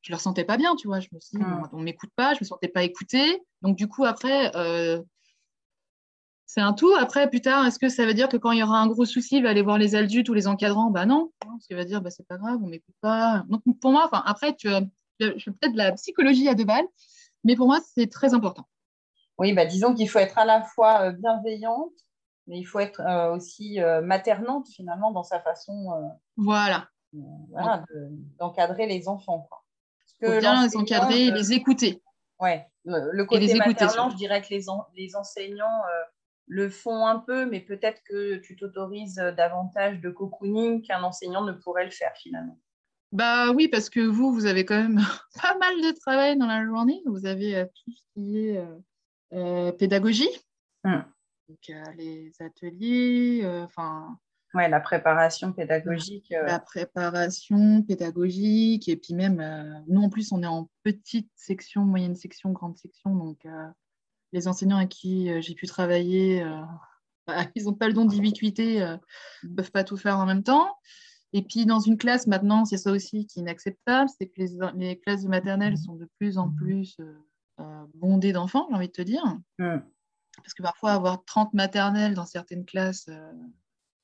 je ne le ressentais pas bien, tu vois. Je me suis dit, hmm. on ne m'écoute pas, je ne me sentais pas écoutée. Donc du coup après, euh, c'est un tout. Après, plus tard, est-ce que ça veut dire que quand il y aura un gros souci, il va aller voir les adultes ou les encadrants? Bah non, parce qu'il va dire, bah, c'est pas grave, on ne m'écoute pas. Donc pour moi, après, tu, je fais peut-être de la psychologie à deux balles. Mais pour moi, c'est très important. Oui, bah, disons qu'il faut être à la fois euh, bienveillante, mais il faut être euh, aussi euh, maternante finalement dans sa façon voilà. d'encadrer les enfants. Bien les encadrer et les écouter. Oui, le, côté maternant, je dirais que les, les enseignants le font un peu, mais peut-être que tu t'autorises davantage de cocooning qu'un enseignant ne pourrait le faire finalement. Bah oui, parce que vous, vous avez quand même pas mal de travail dans la journée. Vous avez euh, tout ce qui est euh, euh, pédagogie, hum. donc les ateliers, enfin. ouais, la préparation pédagogique. La préparation pédagogique, et puis même, nous en plus, on est en petite section, moyenne section, grande section, donc les enseignants avec qui j'ai pu travailler, bah, ils n'ont pas le don d'ubiquité, ne peuvent pas tout faire en même temps. Et puis, dans une classe, maintenant, c'est ça aussi qui est inacceptable, c'est que les, classes de maternelle sont de plus en plus euh, euh, bondées d'enfants, j'ai envie de te dire. Mm. Parce que parfois, avoir 30 maternelles dans certaines classes, euh,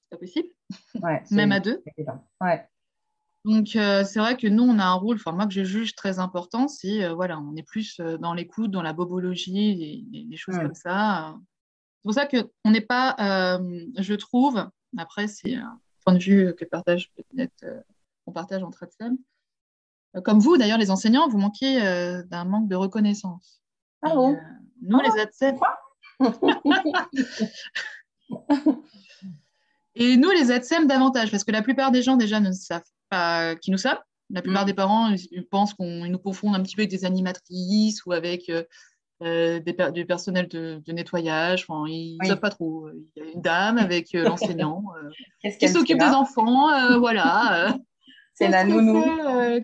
c'est pas possible, ouais, même à deux. Ouais. Donc, c'est vrai que nous, on a un rôle, enfin, moi, que je juge très important, c'est, voilà, on est plus dans l'écoute, dans la bobologie, des choses mm. comme ça. C'est pour ça qu'on n'est pas, je trouve, après, c'est point de vue que partage peut-être, euh, on partage entre ATSEM. Euh, comme vous, d'ailleurs, les enseignants, vous manquez euh, d'un manque de reconnaissance. Ah bon Nous, les ATSEM. Et nous, les ATSEM, davantage, parce que la plupart des gens déjà ne savent bah, qui nous sommes. La plupart mm. des parents ils pensent qu'on nous confondent un petit peu avec des animatrices ou avec euh, des du personnel de, nettoyage. Enfin, ils ne savent pas trop. Il y a une dame avec l'enseignant qui s'occupe des enfants. voilà. C'est la nounou.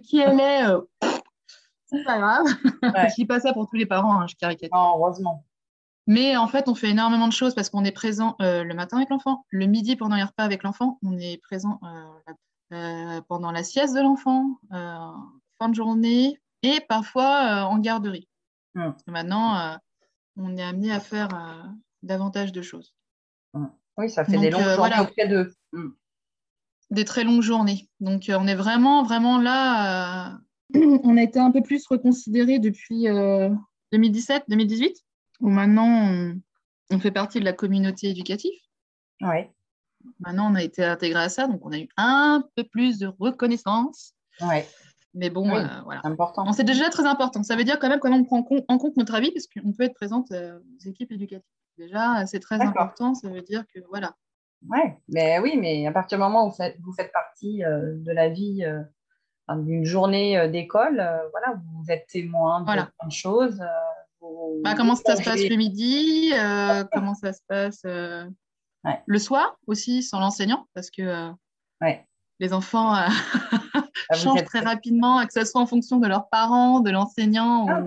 qui elle est C'est pas grave. je dis pas ça pour tous les parents, hein, je caricature. heureusement. Mais en fait, on fait énormément de choses parce qu'on est présent euh, le matin avec l'enfant, le midi pendant les repas avec l'enfant, on est présent euh, euh, pendant la sieste de l'enfant, fin de journée et parfois en garderie. Hum. maintenant, on est amené à faire davantage de choses. Hum. Oui, ça fait des longues journées auprès d'eux. Hum. Des très longues journées. Donc, on est vraiment, vraiment là. on a été un peu plus reconsidéré depuis 2017, 2018 où maintenant on, fait partie de la communauté éducative. Oui. Maintenant, on a été intégré à ça, donc on a eu un peu plus de reconnaissance. Oui. Mais bon, euh, voilà. Important. C'est déjà très important. Ça veut dire quand même qu'on prend en compte notre avis, parce qu'on peut être présente euh, aux équipes éducatives. Déjà, c'est très important. Ça veut dire que voilà. Ouais, mais oui, mais à partir du moment où vous faites, partie euh, de la vie d'une journée d'école, voilà, vous êtes témoin de plein de choses. Bah, comment ça se passe le midi Comment ça se passe le soir aussi sans l'enseignant Parce que euh, les enfants changent très rapidement, que ce soit en fonction de leurs parents, de l'enseignant. Ah,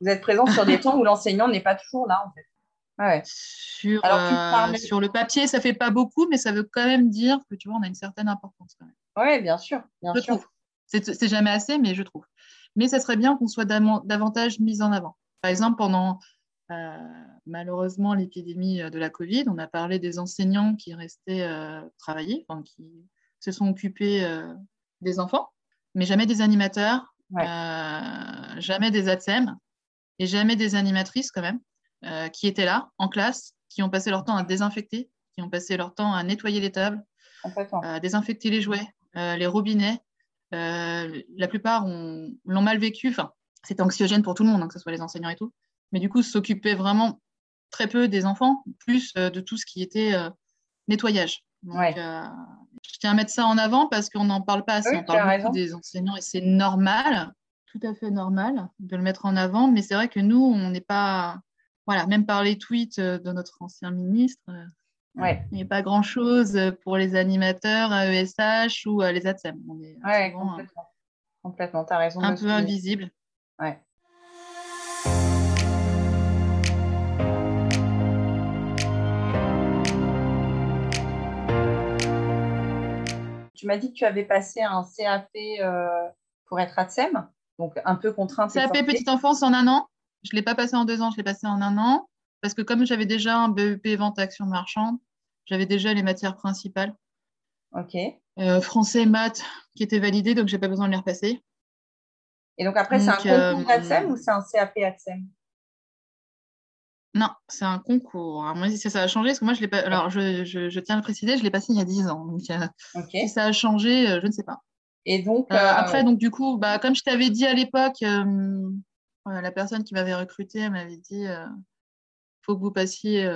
vous êtes présent sur des temps où l'enseignant n'est pas toujours là, en fait. Ah sur, sur le papier, ça fait pas beaucoup, mais ça veut quand même dire que tu vois, on a une certaine importance quand même. Oui, bien sûr. Bien je trouve. C'est jamais assez, mais je trouve. Mais ça serait bien qu'on soit davantage mis en avant. Par exemple, pendant euh, malheureusement l'épidémie euh, de la Covid, on a parlé des enseignants qui restaient euh, travailler, qui se sont occupés des enfants, mais jamais des animateurs, jamais des ATSEM et jamais des animatrices quand même, qui étaient là en classe, qui ont passé leur temps à désinfecter, qui ont passé leur temps à nettoyer les tables, à désinfecter les jouets, les robinets. la plupart l'ont mal vécu. Enfin, c'était anxiogène pour tout le monde, hein, que ce soit les enseignants et tout. Mais du coup, s'occuper vraiment très peu des enfants, plus euh, de tout ce qui était euh, nettoyage. Euh, je tiens à mettre ça en avant parce qu'on n'en parle pas assez. on parle beaucoup des enseignants et c'est normal, tout à fait normal de le mettre en avant. Mais c'est vrai que nous, on n'est pas. Voilà, même par les tweets de notre ancien ministre, il n'y a pas grand-chose pour les animateurs ESH ou les ATSEM. On est complètement. complètement. tu as raison. Un peu invisible. Ouais. Tu m'as dit que tu avais passé un CAP euh, pour être ATSEM, donc un peu contrainte. CAP petite enfance en un an. Je ne l'ai pas passé en deux ans, je l'ai passé en un an. Parce que comme j'avais déjà un BEP vente action marchande, j'avais déjà les matières principales. Ok. Euh, français maths qui étaient validés, donc je n'ai pas besoin de les repasser. Et donc après, c'est un concours d'ATSEM ou c'est un CAP ATSEM non, c'est un concours. Alors, moi, si ça a changé, parce que moi, je l'ai pas. Alors, je, tiens à le préciser, je l'ai passé il y a 10 ans. Donc, euh, si ça a changé, euh, je ne sais pas. Et donc. Euh, après, donc, du coup, bah, comme je t'avais dit à l'époque, la personne qui m'avait recruté m'avait dit il faut que vous passiez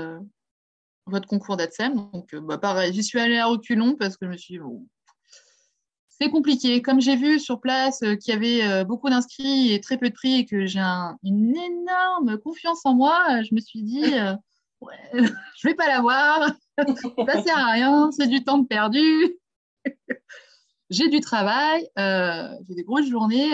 votre concours d'ATSEM. Donc, bah, pareil, j'y suis allée à reculons parce que je me suis dit, bon, c'est compliqué. Comme j'ai vu sur place euh, qu'il y avait euh, beaucoup d'inscrits et très peu de prix et que j'ai une énorme confiance en moi, je me suis dit, euh, ouais, je vais pas l'avoir, ça sert à rien, c'est du temps perdu. j'ai du travail, j'ai des grosses journées,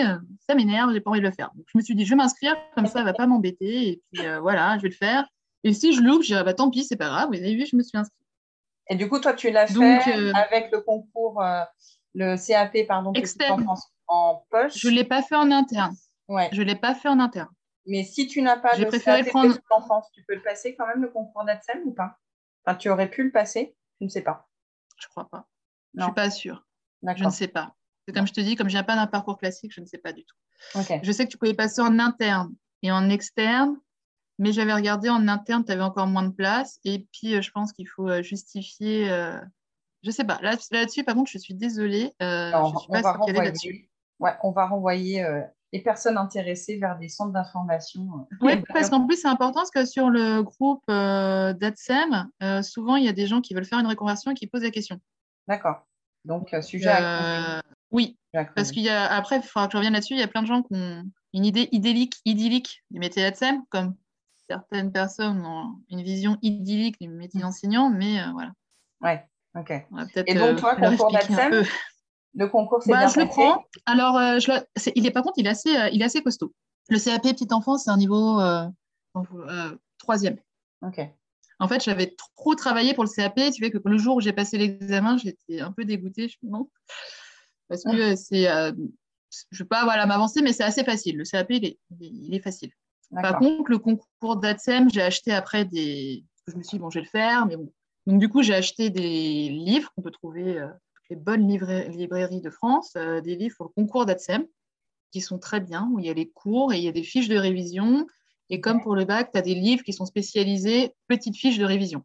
ça m'énerve, j'ai pas envie de le faire. Donc, je me suis dit, je vais m'inscrire, comme ça, elle va pas m'embêter. Et puis voilà, je vais le faire. Et si je loupe, je dirais, bah, tant pis, c'est pas grave. Vous avez vu, je me suis inscrite. Et du coup, toi, tu l'as fait avec le concours le CAP, pardon, Externe. En, poche. Je ne l'ai pas fait en interne. Ouais. Je ne l'ai pas fait en interne. Mais si tu n'as pas le préféré CAP prendre... l'enfance, tu peux le passer quand même le concours d'ATSEM ou pas? Enfin, tu aurais pu le passer Je ne sais pas. Je ne crois pas. Je ne suis pas sûre. Je ne sais pas. Comme je te dis, comme je n'ai pas d'un parcours classique, je ne sais pas du tout. Je sais que tu pouvais passer en interne et en externe, mais j'avais regardé en interne, tu avais encore moins de place. Et puis, euh, je pense qu'il faut euh, justifier euh, je sais pas. Là-dessus, par contre, je suis désolée. Euh, je suis pas on, va renvoyer, ouais, on va renvoyer euh, les personnes intéressées vers des centres d'information. Euh. Oui, parce qu'en plus, c'est important parce que sur le groupe euh, d'ADSEM, souvent, il y a des gens qui veulent faire une reconversion et qui posent la question. D'accord. Donc, sujet à Oui, parce qu'il y a, après, il faudra que je revienne là-dessus, il y a plein de gens qui ont une idée idyllique, idyllique du métier d'ADSEM, comme certaines personnes ont une vision idyllique du métier d'enseignant, mais voilà. Ouais, ok. Et donc, toi, concours d'ADSEM, le concours, c'est bah, bien Je le prends. Alors, je il est, par contre, il est, assez, il est assez costaud. Le CAP petite enfance, c'est un niveau troisième. Ok. En fait, j'avais trop travaillé pour le CAP. Tu vois que le jour où j'ai passé l'examen, j'étais un peu dégoûtée. Je non. Parce que c'est. Euh, je ne veux pas voilà, m'avancer, mais c'est assez facile. Le CAP, il est, il est facile. Par contre, le concours d'ATSEM, j'ai acheté après des. Je me suis dit, bon, je vais le faire, mais bon. Donc, du coup, j'ai acheté des livres qu'on peut trouver euh, les bonnes librairies de France, euh, des livres pour le concours d'ATSEM, qui sont très bien, où il y a les cours et il y a des fiches de révision et comme pour le bac, tu as des livres qui sont spécialisés petites fiches de révision.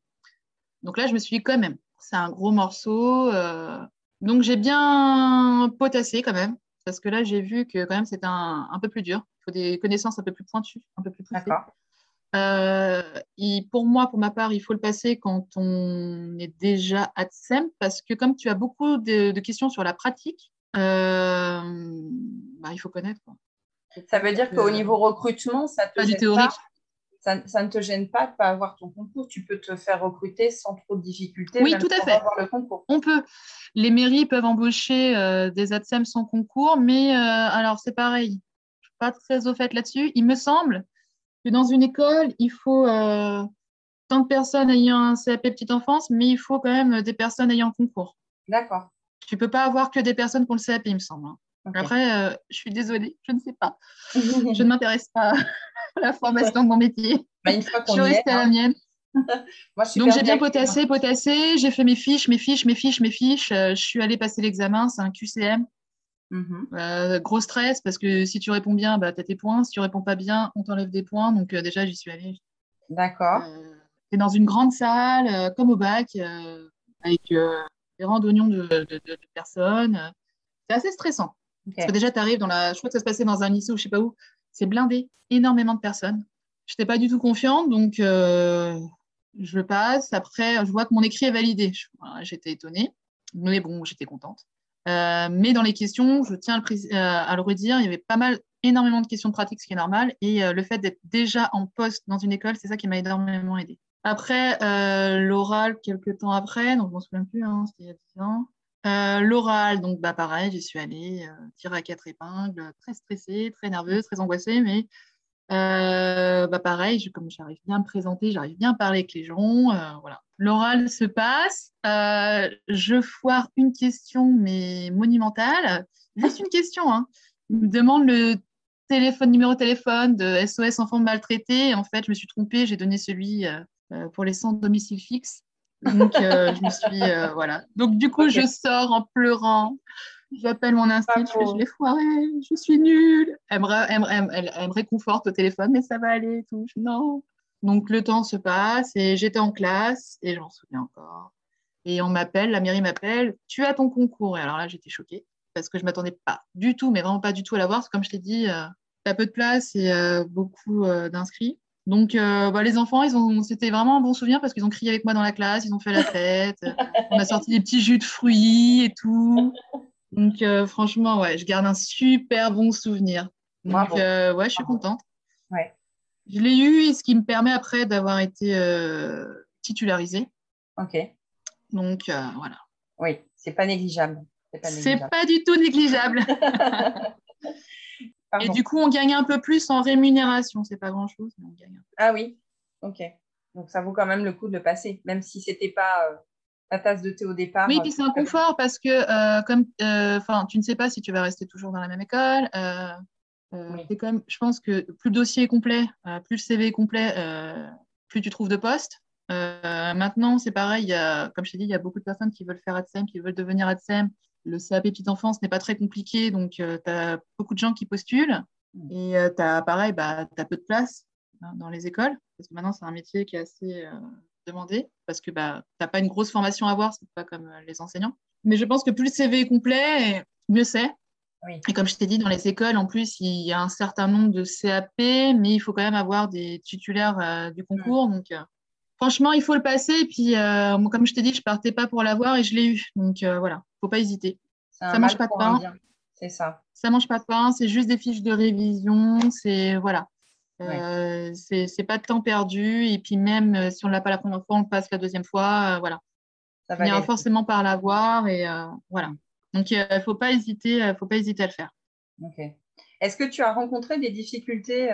Donc là, je me suis dit quand même, c'est un gros morceau. Euh, donc j'ai bien potassé quand même, parce que là, j'ai vu que quand même c'était un, un, peu plus dur. Il faut des connaissances un peu plus pointues, un peu plus poussées. Euh, et pour moi, pour ma part, il faut le passer quand on est déjà ATSEM, parce que comme tu as beaucoup de, questions sur la pratique, euh, bah, il faut connaître. Ça veut dire qu'au niveau recrutement, ça te gêne pas, ça, ne te gêne pas de ne pas avoir ton concours? Tu peux te faire recruter sans trop de difficultés. Oui, tout à fait. Avoir le concours. On peut. Les mairies peuvent embaucher euh, des ATSEM sans concours, mais alors c'est pareil. Je ne suis pas très au fait là-dessus. Il me semble que dans une école, il faut euh, tant de personnes ayant un CAP petite enfance, mais il faut quand même des personnes ayant concours. D'accord. Tu ne peux pas avoir que des personnes qui ont le CAP, il me semble. Hein. Après, euh, je suis désolée, je ne sais pas. je ne m'intéresse pas à la formation de mon métier. Bah, une fois je suis restée à la hein. mienne. Donc j'ai bien potassé, potassé, j'ai fait mes fiches, mes fiches, mes fiches, mes fiches. Euh, je suis allée passer l'examen, c'est un QCM. Mhm. Euh, gros stress parce que si tu réponds bien, bah, tu as tes points. Si tu réponds pas bien, on t'enlève des points. Donc déjà, j'y suis allée. D'accord. tu es dans une grande salle, comme au bac, avec des rangs d'oignons de, de, personnes. C'est assez stressant. Parce que déjà, tu arrives dans la. Je crois que ça se passait dans un lycée ou je sais pas où. C'est blindé, énormément de personnes. Je n'étais pas du tout confiante, donc euh, je passe. Après, je vois que mon écrit est validé. J'étais étonnée, mais bon, j'étais contente. Euh, mais dans les questions, je tiens à le, à le, redire, il y avait pas mal, énormément de questions pratiques, ce qui est normal. Et euh, le fait d'être déjà en poste dans une école, c'est ça qui m'a énormément aidé. Après, l'oral, quelques temps après, donc je m'en souviens plus, hein, c'était il y a 10 ans. Euh, l'oral, donc bah, pareil, j'y suis allée, euh, tirer à quatre épingles, très stressée, très nerveuse, très angoissée, mais euh, bah, pareil, je, comme j'arrive bien à me présenter, j'arrive bien à parler avec les gens, voilà. L'oral se passe, je foire une question, mais monumentale, juste une question, hein. Il me demande le téléphone, numéro de téléphone de SOS enfants maltraités, en fait, je me suis trompée, j'ai donné celui pour les centres domicile fixe. Donc, euh, je me suis. Euh, voilà. Donc, du coup, je sors en pleurant. J'appelle mon instinct, je, je l'ai foiré, je suis nulle. Elle me, elle, réconforte au téléphone, mais ça va aller tout. non. Donc, le temps se passe et j'étais en classe et j'en souviens encore. Et on m'appelle, la mairie m'appelle, tu as ton concours. Et alors là, j'étais choquée parce que je ne m'attendais pas du tout, mais vraiment pas du tout à l'avoir. Comme je t'ai dit, euh, tu as peu de place et beaucoup d'inscrits. Donc, euh, bah, les enfants, ils ont, c'était vraiment un bon souvenir parce qu'ils ont crié avec moi dans la classe, ils ont fait la fête. on a sorti des petits jus de fruits et tout. Donc, euh, franchement, ouais, je garde un super bon souvenir. Donc, euh, ouais, je suis contente. Ouais. Je l'ai eu, ce qui me permet après d'avoir été titularisée. Ok. Donc, voilà. Oui, c'est pas négligeable. C'est pas, pas du tout négligeable. Et du coup, on gagne un peu plus en rémunération. C'est pas grand-chose, mais on gagne. Ah oui, ok. Donc ça vaut quand même le coup de le passer, même si c'était pas euh, ta tasse de thé au départ. Oui, puis c'est un confort parce que euh, comme, euh, enfin, tu ne sais pas si tu vas rester toujours dans la même école. Oui. Comme, je pense que plus le dossier est complet, plus le CV est complet, plus tu trouves de postes. maintenant, c'est pareil. Y a, comme je t'ai dit, il y a beaucoup de personnes qui veulent faire ADSEM, qui veulent devenir ADSEM, le CAP petite enfance n'est pas très compliqué, donc euh, tu as beaucoup de gens qui postulent. Mm. Et euh, tu as, pareil, bah, tu as peu de place hein, dans les écoles, parce que maintenant, c'est un métier qui est assez euh, demandé, parce que bah, tu n'as pas une grosse formation à avoir, c'est pas comme les enseignants. Mais je pense que plus le CV est complet, mieux c'est. Et comme je t'ai dit, dans les écoles, en plus, il y a un certain nombre de CAP, mais il faut quand même avoir des titulaires du concours. Mm. Donc, franchement, il faut le passer. Et puis, euh, comme je t'ai dit, je partais pas pour l'avoir et je l'ai eu. Donc euh, voilà, faut pas hésiter. Ça mange pas de pain. C'est ça. Ça mange pas de pain. C'est juste des fiches de révision. C'est voilà. Euh, c'est pas de temps perdu. Et puis même si on l'a pas la première fois, on le passe la deuxième fois. voilà. Ça va finira forcément par l'avoir et voilà. Donc il faut pas hésiter. faut pas hésiter à le faire. Ok. Est-ce que tu as rencontré des difficultés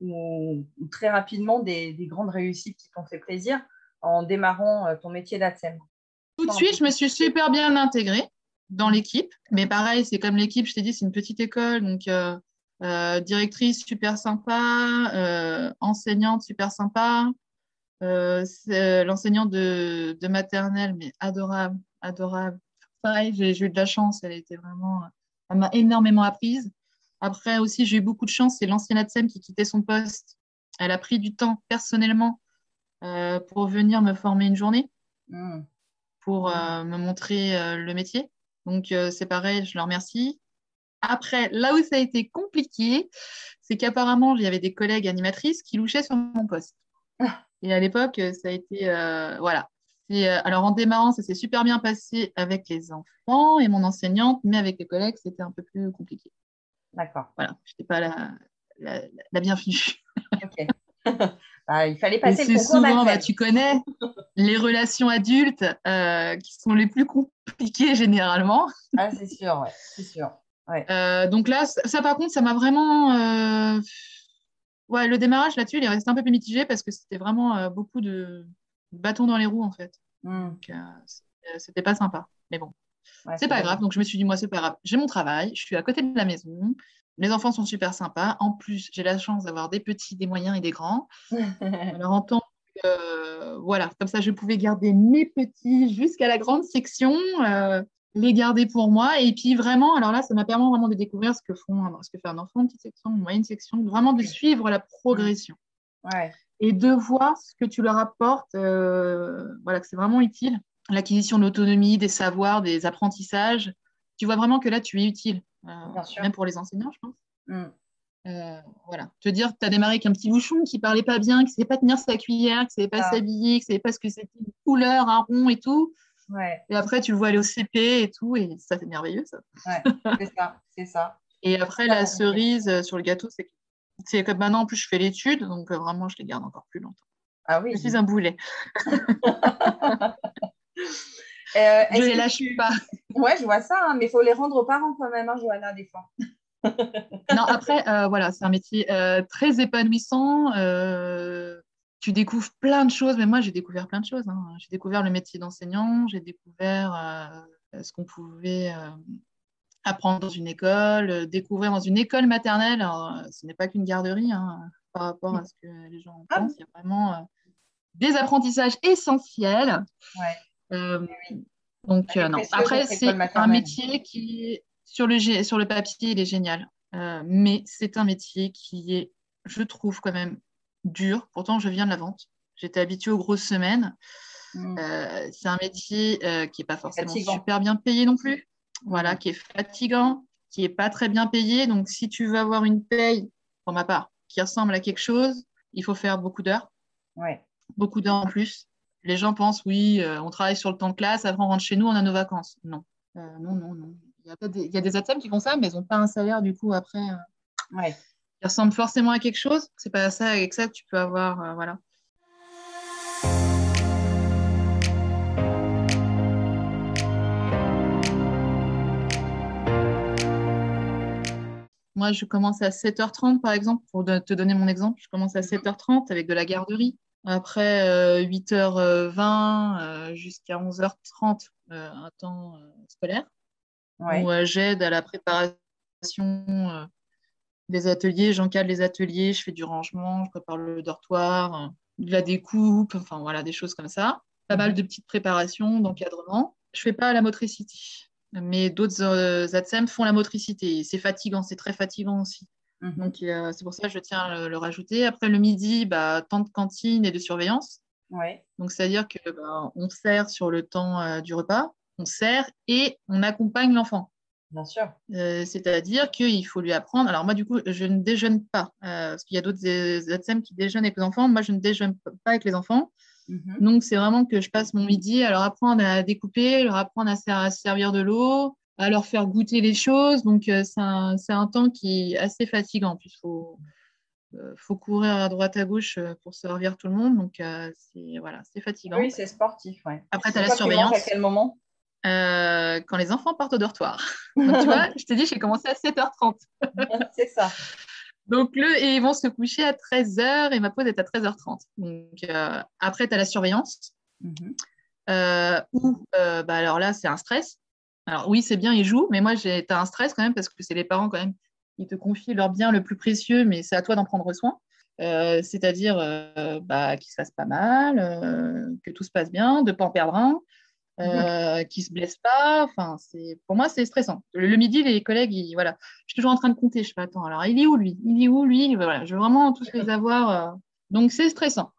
ou, très rapidement des, grandes réussites qui t'ont fait plaisir en démarrant euh, ton métier d'ATSEM? Tout de suite, je me suis super bien intégrée dans l'équipe. Mais pareil, c'est comme l'équipe, je t'ai dit, c'est une petite école. Donc, euh, euh, directrice super sympa, enseignante super sympa. L'enseignante de, de, maternelle, mais adorable, adorable. Pareil, j'ai eu de la chance. Elle était vraiment, elle m'a énormément apprise. Après aussi, j'ai eu beaucoup de chance, c'est l'ancienne ATSEM qui quittait son poste. Elle a pris du temps personnellement euh, pour venir me former une journée, hmm. pour euh, me montrer euh, le métier. Donc, c'est pareil, je leur remercie. Après, là où ça a été compliqué, c'est qu'apparemment, il y avait des collègues animatrices qui louchaient sur mon poste. Ah. Et à l'époque, ça a été. voilà. alors, en démarrant, ça s'est super bien passé avec les enfants et mon enseignante, mais avec les collègues, c'était un peu plus compliqué. D'accord. Voilà, je n'étais pas la, la, bienvenue. Ok. Bah, il fallait passer le concours souvent, bah, tu connais les relations adultes euh, qui sont les plus compliquées généralement. Ah, c'est sûr, ouais, c'est sûr. Euh, donc là, ça, par contre, ça m'a vraiment. Euh, ouais, le démarrage là-dessus, il est resté un peu plus mitigé parce que c'était vraiment beaucoup de bâtons dans les roues en fait. Hmm. Donc, c'était pas sympa. Mais bon, c'est pas grave. Donc, je me suis dit, moi, c'est pas grave. J'ai mon travail, je suis à côté de la maison. Les enfants sont super sympas. En plus, j'ai la chance d'avoir des petits, des moyens et des grands. Alors, en tant que, voilà, comme ça, je pouvais garder mes petits jusqu'à la grande section, euh, les garder pour moi. Et puis, vraiment, alors là, ça m'a permis vraiment de découvrir ce que, font, ce que fait un enfant, une petite section, une moyenne section, vraiment de suivre la progression. Et de voir ce que tu leur apportes, euh, voilà, que c'est vraiment utile l'acquisition d'autonomie, des savoirs, des apprentissages. Tu vois vraiment que là, tu es utile, euh, même pour les enseignants, je pense. Mm. Euh, voilà. Te dire que tu as démarré avec un petit bouchon qui parlait pas bien, qui ne savait pas tenir sa cuillère, qui ne savait pas ah. s'habiller, qui ne savait pas ce que c'était une couleur, un rond et tout. Et après, tu le vois aller au CP et tout, et ça, c'est merveilleux, ça. c'est ça, c'est ça. Et après, la cerise euh, sur le gâteau, c'est que c'est comme maintenant, en plus, je fais l'étude, donc vraiment, je les garde encore plus longtemps. Ah oui. Je suis un boulet. Euh, je les lâche pas. Ouais, je vois ça, hein, mais il faut les rendre aux parents quand même, hein, Johanna, des fois. non, après, euh, voilà, c'est un métier euh, très épanouissant. Tu découvres plein de choses, mais moi, j'ai découvert plein de choses. Hein. J'ai découvert le métier d'enseignant, j'ai découvert ce qu'on pouvait apprendre dans une école, découvrir dans une école maternelle. Alors, ce n'est pas qu'une garderie par rapport à ce que les gens ah pensent. Il y a vraiment des apprentissages essentiels. Ouais. Euh, donc, euh, non. Après, c'est un métier qui, sur le, sur le papier, il est génial. Euh, mais c'est un métier qui est, je trouve, quand même dur. Pourtant, je viens de la vente. J'étais habituée aux grosses semaines. Mm. c'est un métier qui n'est pas forcément super bien payé non plus. Voilà, mm. qui est fatigant, qui n'est pas très bien payé. Donc, si tu veux avoir une paye, pour ma part, qui ressemble à quelque chose, il faut faire beaucoup d'heures. Ouais. Beaucoup d'heures en plus les gens pensent, oui, euh, on travaille sur le temps de classe, après on rentre chez nous, on a nos vacances. Non, euh, non, non, non. Il y a, des, il y a des qui font ça, mais ils n'ont pas un salaire du coup après. Euh, ouais. Qui ressemble forcément à quelque chose. C'est pas ça avec ça que tu peux avoir, voilà. Moi, je commence à 7h30, par exemple, pour te donner mon exemple. Je commence à 7h30 avec de la garderie. Après 8h20 euh, euh, jusqu'à 11h30, euh, un temps scolaire, où j'aide à la préparation des ateliers, j'encadre les ateliers, je fais du rangement, je prépare le dortoir, de la découpe, enfin voilà, des choses comme ça. Pas mal de petites préparations, d'encadrement. Je fais pas la motricité, mais d'autres ATSEM font la motricité. C'est fatigant, c'est très fatigant aussi. Mhm. Donc, c'est pour ça que je tiens à le, rajouter. Après, le midi, bah, temps de cantine et de surveillance. Donc, c'est-à-dire qu'on bah, sert sur le temps euh, du repas, on sert et on accompagne l'enfant. Bien sûr. Euh, c'est-à-dire qu'il faut lui apprendre. Alors, moi, du coup, je ne déjeune pas. Euh, parce qu'il y a d'autres ATSEM qui déjeunent avec les enfants. Moi, je ne déjeune pas avec les enfants. Mhm. Donc, c'est vraiment que je passe mon midi à leur apprendre à découper, leur apprendre à, servir de l'eau, à leur faire goûter les choses. Donc, euh, c'est un, temps qui est assez fatigant. Puis, il faut, faut courir à droite à gauche pour servir tout le monde. Donc, c'est voilà, fatigant. Oui, c'est sportif. Ouais. Après, tu as la surveillance. À quel moment Quand les enfants partent au dortoir. donc, tu vois, je t'ai dit, j'ai commencé à 7h30. c'est ça. Donc, le, et ils vont se coucher à 13h et ma pause est à 13h30. Donc, euh, après, tu as la surveillance. Mhm. Euh, ou, euh, bah, alors là, c'est un stress. Alors, oui, c'est bien, ils jouent, mais moi, tu as un stress quand même parce que c'est les parents quand même qui te confient leur bien le plus précieux, mais c'est à toi d'en prendre soin. C'est-à-dire bah, qu'il se fasse pas mal, que tout se passe bien, de ne pas en perdre un, euh, qui se blessent pas. Enfin, c'est pour moi c'est stressant. Le, midi, les collègues, ils, voilà, je suis toujours en train de compter. Je fais attends, alors il est où lui? Il est où lui? Voilà, je veux vraiment tous les avoir. Euh. Donc c'est stressant.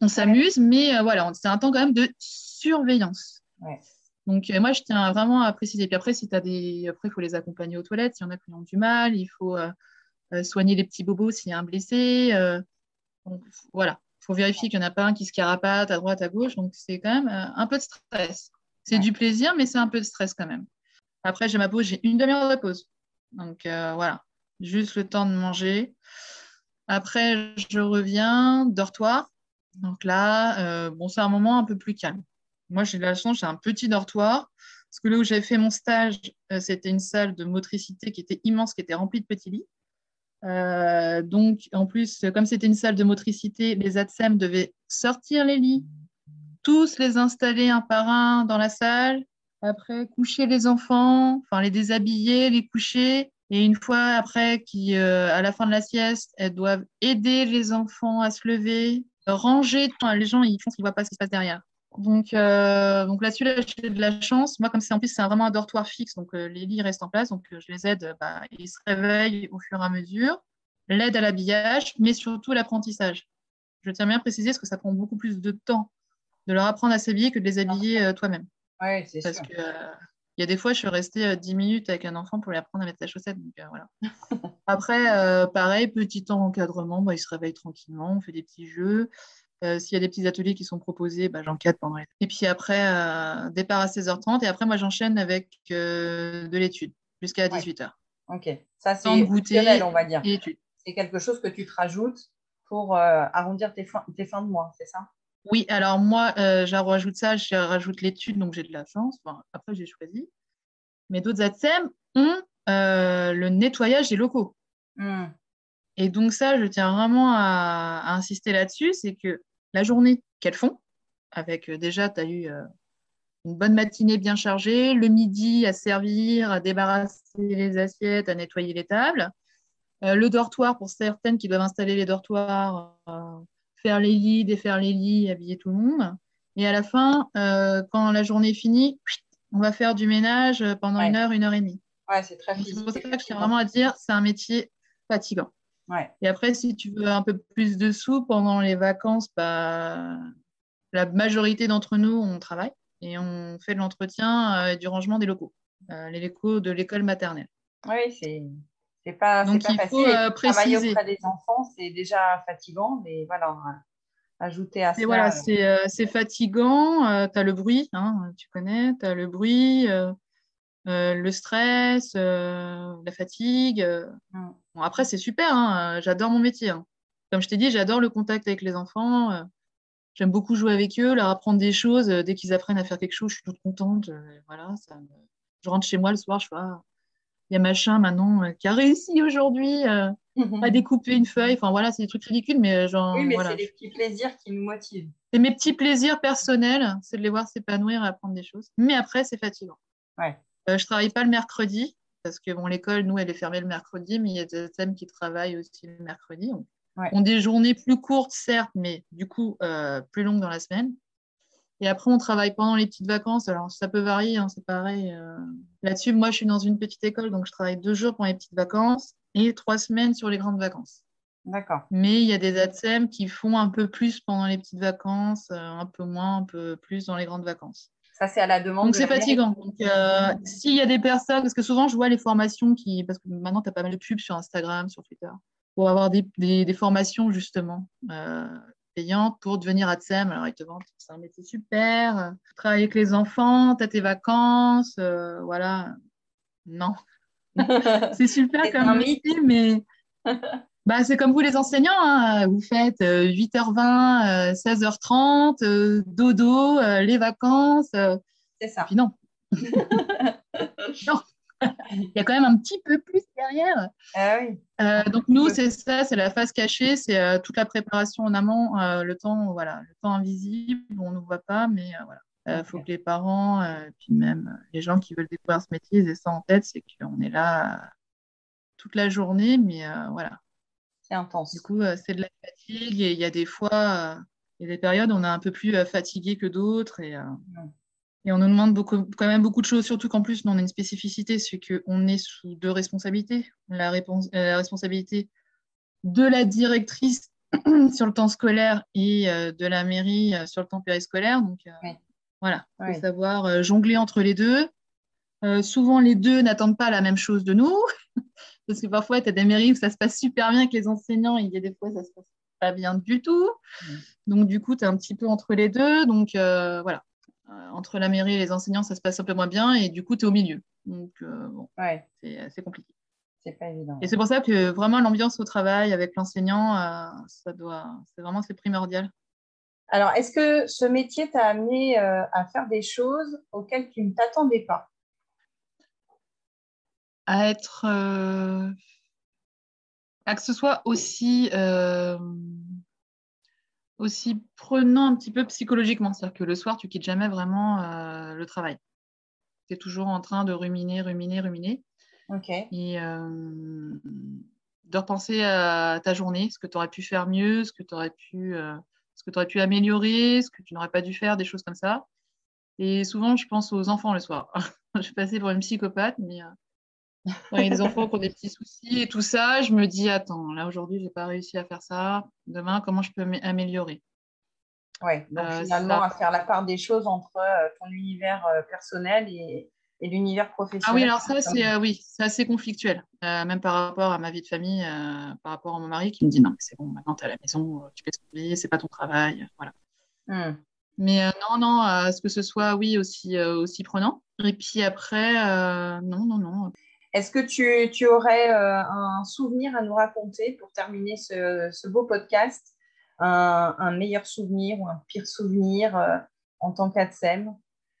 On s'amuse, mais euh, voilà, c'est un temps quand même de surveillance. Donc moi, je tiens vraiment à préciser. Puis après, si as des, après, il faut les accompagner aux toilettes. S'il y en a qui ont du mal, il faut soigner les petits bobos s'il y a un blessé. Donc, voilà, il faut vérifier qu'il n'y en a pas un qui se carapate à droite, à gauche. Donc c'est quand même un peu de stress. C'est du plaisir, mais c'est un peu de stress quand même. Après, j'ai ma pause, j'ai une demi-heure de pause. Donc euh, voilà, juste le temps de manger. Après, je reviens, dortoir. Donc là, euh, bon, c'est un moment un peu plus calme. Moi, j'ai de la chance, j'ai un petit dortoir. Parce que là où j'avais fait mon stage, euh, c'était une salle de motricité qui était immense, qui était remplie de petits lits. donc, en plus, comme c'était une salle de motricité, les ATSEM devaient sortir les lits, tous les installer un par un dans la salle, après coucher les enfants, enfin les déshabiller, les coucher, et une fois après, qui, euh, à la fin de la sieste, elles doivent aider les enfants à se lever, ranger. les gens, ils font qu'ils ne voient pas ce qui se passe derrière. Donc, euh, donc là-dessus, là, j'ai de la chance. Moi, comme c'est en plus, c'est vraiment un dortoir fixe, donc euh, les lits restent en place. Donc, je les aide, bah, ils se réveillent au fur et à mesure. L'aide à l'habillage, mais surtout l'apprentissage. Je tiens bien à préciser parce que ça prend beaucoup plus de temps de leur apprendre à s'habiller que de les habiller euh, toi-même. Oui, c'est Parce que euh, il y a des fois, je suis restée 10 euh, minutes avec un enfant pour lui apprendre à mettre sa chaussette. voilà. Après, pareil, petit temps d'encadrement, bah, il se réveille tranquillement, on fait des petits jeux. S'il y a des petits ateliers qui sont proposés, bah, j'encadre pendant les... Et puis après, départ à 16h30. Et après, moi, j'enchaîne avec de l'étude jusqu'à 18h. Ok, ça c'est optionnel, on va dire. C'est quelque chose que tu te rajoutes pour arrondir tes, tes fins de mois, c'est ça? Oui, alors moi, euh, je rajoute ça, je rajoute l'étude, donc j'ai de la chance. après, j'ai choisi. Mais d'autres ATSEM ont euh, le nettoyage des locaux. Hmm. Et donc ça, je tiens vraiment à, insister là-dessus, c'est que la journée qu'elles font, avec euh, déjà, tu as eu une bonne matinée bien chargée, le midi à servir, à débarrasser les assiettes, à nettoyer les tables, le dortoir pour certaines qui doivent installer les dortoirs faire les lits, défaire les lits, habiller tout le monde. Et à la fin, euh, quand la journée est finie, on va faire du ménage pendant une heure, une heure et demie. Ouais, c'est très C'est pour ça que je tiens vraiment à dire, c'est un métier fatigant. Ouais. Et après, si tu veux un peu plus de sous pendant les vacances, bah, la majorité d'entre nous, on travaille et on fait de l'entretien euh, et du rangement des locaux, euh, les locaux de l'école maternelle. Oui, c'est c'est pas, Donc, pas il facile. Faut, euh, Travailler auprès des enfants, c'est déjà fatigant, mais voilà, ajouter à ça. Voilà, euh, c'est fatigant. Euh, tu as le bruit, hein, tu connais, tu as le bruit, le stress, la fatigue. Mm. Bon, après, c'est super, hein, j'adore mon métier. Hein. Comme je t'ai dit, j'adore le contact avec les enfants. J'aime beaucoup jouer avec eux, leur apprendre des choses. Dès qu'ils apprennent à faire quelque chose, je suis toute contente. voilà, ça Je rentre chez moi le soir, je ah, il y a machin maintenant euh, qui a réussi aujourd'hui euh, à découper une feuille. Enfin voilà, c'est des trucs ridicules, mais euh, genre. Oui, mais c'est les petits plaisirs qui nous motivent. C'est mes petits plaisirs personnels, c'est de les voir s'épanouir et apprendre des choses. Mais après, c'est fatigant. Ouais. Euh, je travaille pas le mercredi parce que bon, l'école, nous, elle est fermée le mercredi, mais il y a des thèmes qui travaillent aussi le mercredi. On, ont des journées plus courtes, certes, mais du coup plus longues dans la semaine. Et après, on travaille pendant les petites vacances. Alors, ça peut varier, hein, c'est pareil. Euh. Là-dessus, moi, je suis dans une petite école, donc je travaille deux jours pendant les petites vacances et trois semaines sur les grandes vacances. D'accord. Mais il y a des ATSEM qui font un peu plus pendant les petites vacances, euh, un peu moins, un peu plus dans les grandes vacances. Ça, c'est à la demande. Donc, c'est fatigant. Donc, euh, s'il y a des personnes, parce que souvent, je vois les formations qui. Parce que maintenant, tu as pas mal de pubs sur Instagram, sur Twitter, pour avoir des, des, des formations, justement payante pour devenir ATSEM. Alors, ils te vendent, c'est un métier super, travailler avec les enfants, tu as tes vacances, voilà. Non. c'est super comme métier, mais bah, c'est comme vous les enseignants, hein. vous faites 8h20, 16h30, dodo, les vacances. c'est ça. Puis non. non. Il y a quand même un petit peu plus derrière. Ah oui. Euh, donc nous, c'est ça, c'est la phase cachée, c'est euh, toute la préparation en amont, euh, le temps, voilà, le temps invisible, on ne voit pas, mais voilà. Il faut que les parents, puis même les gens qui veulent découvrir ce métier, aient ça en tête, c'est qu'on est là toute la journée, mais voilà. C'est intense. Du coup, c'est de la fatigue et il y a des fois, il y a des périodes où on est un peu plus fatigué que d'autres et, et on nous demande beaucoup, quand même beaucoup de choses, surtout qu'en plus, nous, on a une spécificité, c'est qu'on est sous deux responsabilités. La, réponse, euh, la, responsabilité de la directrice sur le temps scolaire et euh, de la mairie euh, sur le temps périscolaire. Donc, voilà, il faut savoir jongler entre les deux. souvent, les deux n'attendent pas la même chose de nous, parce que parfois, tu as des mairies où ça se passe super bien avec les enseignants, et il y a des fois, ça se passe pas bien du tout. Donc, du coup, tu es un petit peu entre les deux. Donc, voilà, entre la mairie et les enseignants, ça se passe un peu moins bien et du coup, tu es au milieu. Donc, euh, bon, c'est assez compliqué. C'est pas évident. Et c'est pour ça que vraiment l'ambiance au travail avec l'enseignant, euh, ça doit, c'est vraiment c'est primordial. Alors, est-ce que ce métier t'a amené à faire des choses auxquelles tu ne t'attendais pas? À être. à que ce soit aussi aussi prenant un petit peu psychologiquement. C'est-à-dire que le soir, tu quittes jamais vraiment euh, le travail. Tu es toujours en train de ruminer, ruminer, ruminer. Ok. Et euh, de repenser à ta journée, ce que tu aurais pu faire mieux, ce que tu aurais pu, euh, ce que aurais pu améliorer, ce que tu n'aurais pas dû faire, des choses comme ça. Et souvent, je pense aux enfants le soir. je suis passée pour une psychopathe, mais il y a des enfants qui ont des petits soucis et tout ça, je me dis, attends, là aujourd'hui, je n'ai pas réussi à faire ça. Demain, comment je peux m'améliorer Oui, donc euh, finalement, à faire la part des choses entre euh, ton univers euh, personnel et, l'univers professionnel. Ah oui, alors ça, c'est oui, assez conflictuel, même par rapport à ma vie de famille, par rapport à mon mari qui me dit, non, c'est bon, maintenant tu es à la maison, tu peux ce c'est pas ton travail, voilà. Hmm. Mais non, non, ce que ce soit, oui, aussi, aussi prenant. Et puis après, non, non, non. Est-ce que tu, aurais euh, un souvenir à nous raconter pour terminer ce, beau podcast? Un, meilleur souvenir ou un pire souvenir euh, en tant qu'ADSEM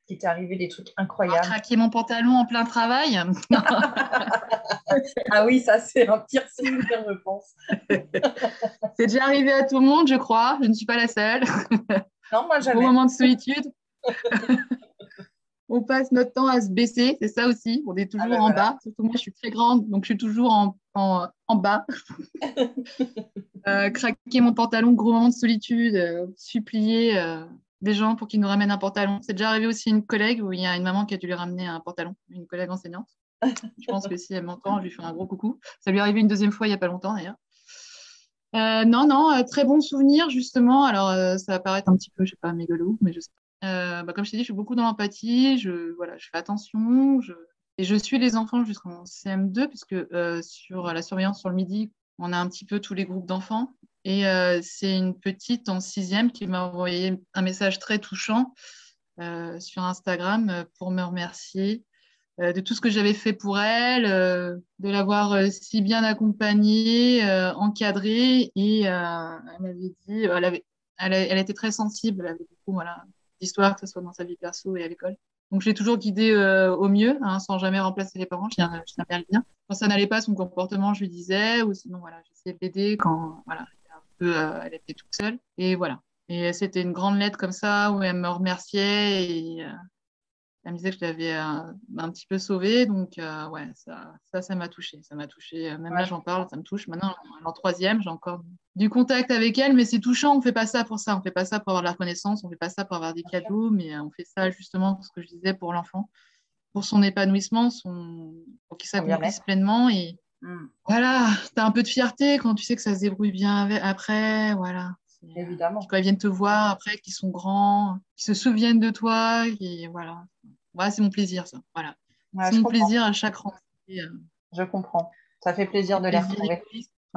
qui t'est arrivé des trucs incroyables? Craquer mon pantalon en plein travail? Ah oui, ça c'est un pire souvenir, je pense. c'est déjà arrivé à tout le monde, je crois. Je ne suis pas la seule. Non, moi jamais. Au moment de solitude on passe notre temps à se baisser, c'est ça aussi. On est toujours ah ben en bas. Surtout moi, je suis très grande, donc je suis toujours en, en, bas. Euh, craquer mon pantalon, gros moment de solitude, euh, supplier euh, des gens pour qu'ils nous ramènent un pantalon. C'est déjà arrivé aussi une collègue où il y a une maman qui a dû lui ramener un pantalon, une collègue enseignante. je pense que si elle m'entend, je lui fais un gros coucou. Ça lui est arrivé une deuxième fois il n'y a pas longtemps d'ailleurs. non, non, très bon souvenir justement. Alors, ça va paraître un petit peu, je sais pas, mégalo, mais je sais euh, bah, comme je t'ai dit, je suis beaucoup dans l'empathie, je, voilà, je fais attention, et je suis les enfants jusqu'en CM2, puisque euh, sur la surveillance sur le midi, on a un petit peu tous les groupes d'enfants. Et euh, c'est une petite en sixième qui m'a envoyé un message très touchant sur Instagram pour me remercier de tout ce que j'avais fait pour elle, de l'avoir si bien accompagnée, encadrée. Et elle m'avait dit, elle, avait, elle, était très sensible, elle avait beaucoup, voilà, d'histoire, que ce soit dans sa vie perso et à l'école. Donc, je l'ai toujours guidée euh, au mieux, hein, sans jamais remplacer les parents. Je tiens, je tiens bien. Quand ça n'allait pas, son comportement, je lui disais, ou sinon, voilà, j'essayais d'aider quand, voilà, un peu, euh, elle était toute seule. Et voilà. Et c'était une grande lettre comme ça où elle me remerciait et euh, elle me disait que je l'avais un, petit peu sauvée. Donc, ouais, ça, ça, ça m'a touchée. Ça m'a touchée. Même là, j'en parle, ça me touche. Maintenant, en troisième, j'ai encore du contact avec elle, mais c'est touchant. On ne fait pas ça pour ça. On ne fait pas ça pour avoir de la reconnaissance. On ne fait pas ça pour avoir des cadeaux, mais euh, on fait ça justement, ce que je disais, pour l'enfant, pour son épanouissement, son... pour qu'il s'accomplisse pleinement. Et hmm. voilà, tu as un peu de fierté quand tu sais que ça se débrouille bien après. Voilà. Évidemment. Quand ils viennent te voir après, qu'ils sont grands, qu'ils se souviennent de toi. Et voilà. voilà c'est mon plaisir, ça. Voilà. c'est mon plaisir à chaque rentrée. Euh. Je comprends. Ça fait plaisir de les retrouver.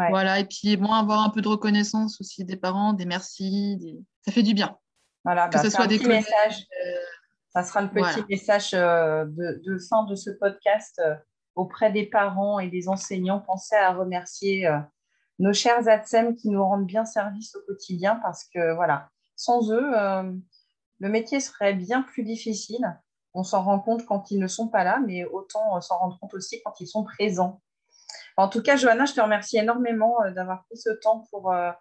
Voilà, et puis bon, avoir un peu de reconnaissance aussi des parents, des merci, ça fait du bien. Voilà, que bah, ce soit des messages. Euh, ça sera le petit message euh, de, fin de ce podcast euh, auprès des parents et des enseignants. Pensez à remercier nos chers ATSEM qui nous rendent bien service au quotidien parce que voilà, sans eux, le métier serait bien plus difficile. On s'en rend compte quand ils ne sont pas là, mais autant s'en rendre compte aussi quand ils sont présents. En tout cas, Johanna, je te remercie énormément euh, d'avoir pris ce temps pour euh,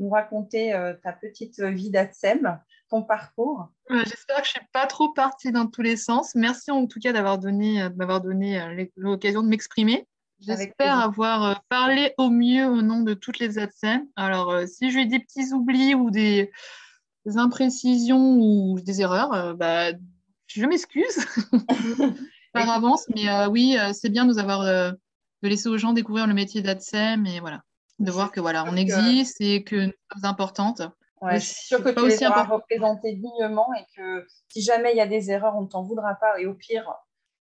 nous raconter euh, ta petite vie d'ATSEM, ton parcours. J'espère que je ne suis pas trop partie dans tous les sens. Merci en tout cas d'avoir donné, donné l'occasion de m'exprimer. J'espère avoir parlé au mieux au nom de toutes les ATSEM. Alors, si j'ai des petits oublis ou des, imprécisions ou des erreurs, bah, je m'excuse par avance. Mais oui, c'est bien de nous avoir de laisser aux gens découvrir le métier d'ADSEM et voilà, de voir que voilà, on existe et que nous sommes importantes. Ouais, je suis sûre que tu aussi les auras représenter dignement et que si jamais il y a des erreurs, on ne t'en voudra pas. Et au pire,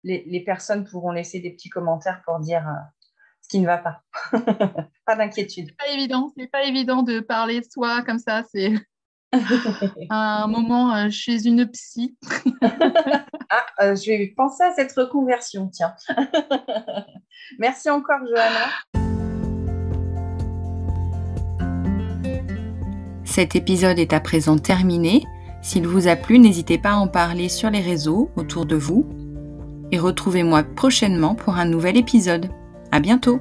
les, personnes pourront laisser des petits commentaires pour dire euh, ce qui ne va pas. pas d'inquiétude. C'est pas évident, c'est pas évident de parler de soi comme ça. C'est un moment euh, chez une psy. ah, euh, je vais penser à cette reconversion, tiens. Merci encore, Johanna. Cet épisode est à présent terminé. S'il vous a plu, n'hésitez pas à en parler sur les réseaux autour de vous. Et retrouvez-moi prochainement pour un nouvel épisode. À bientôt!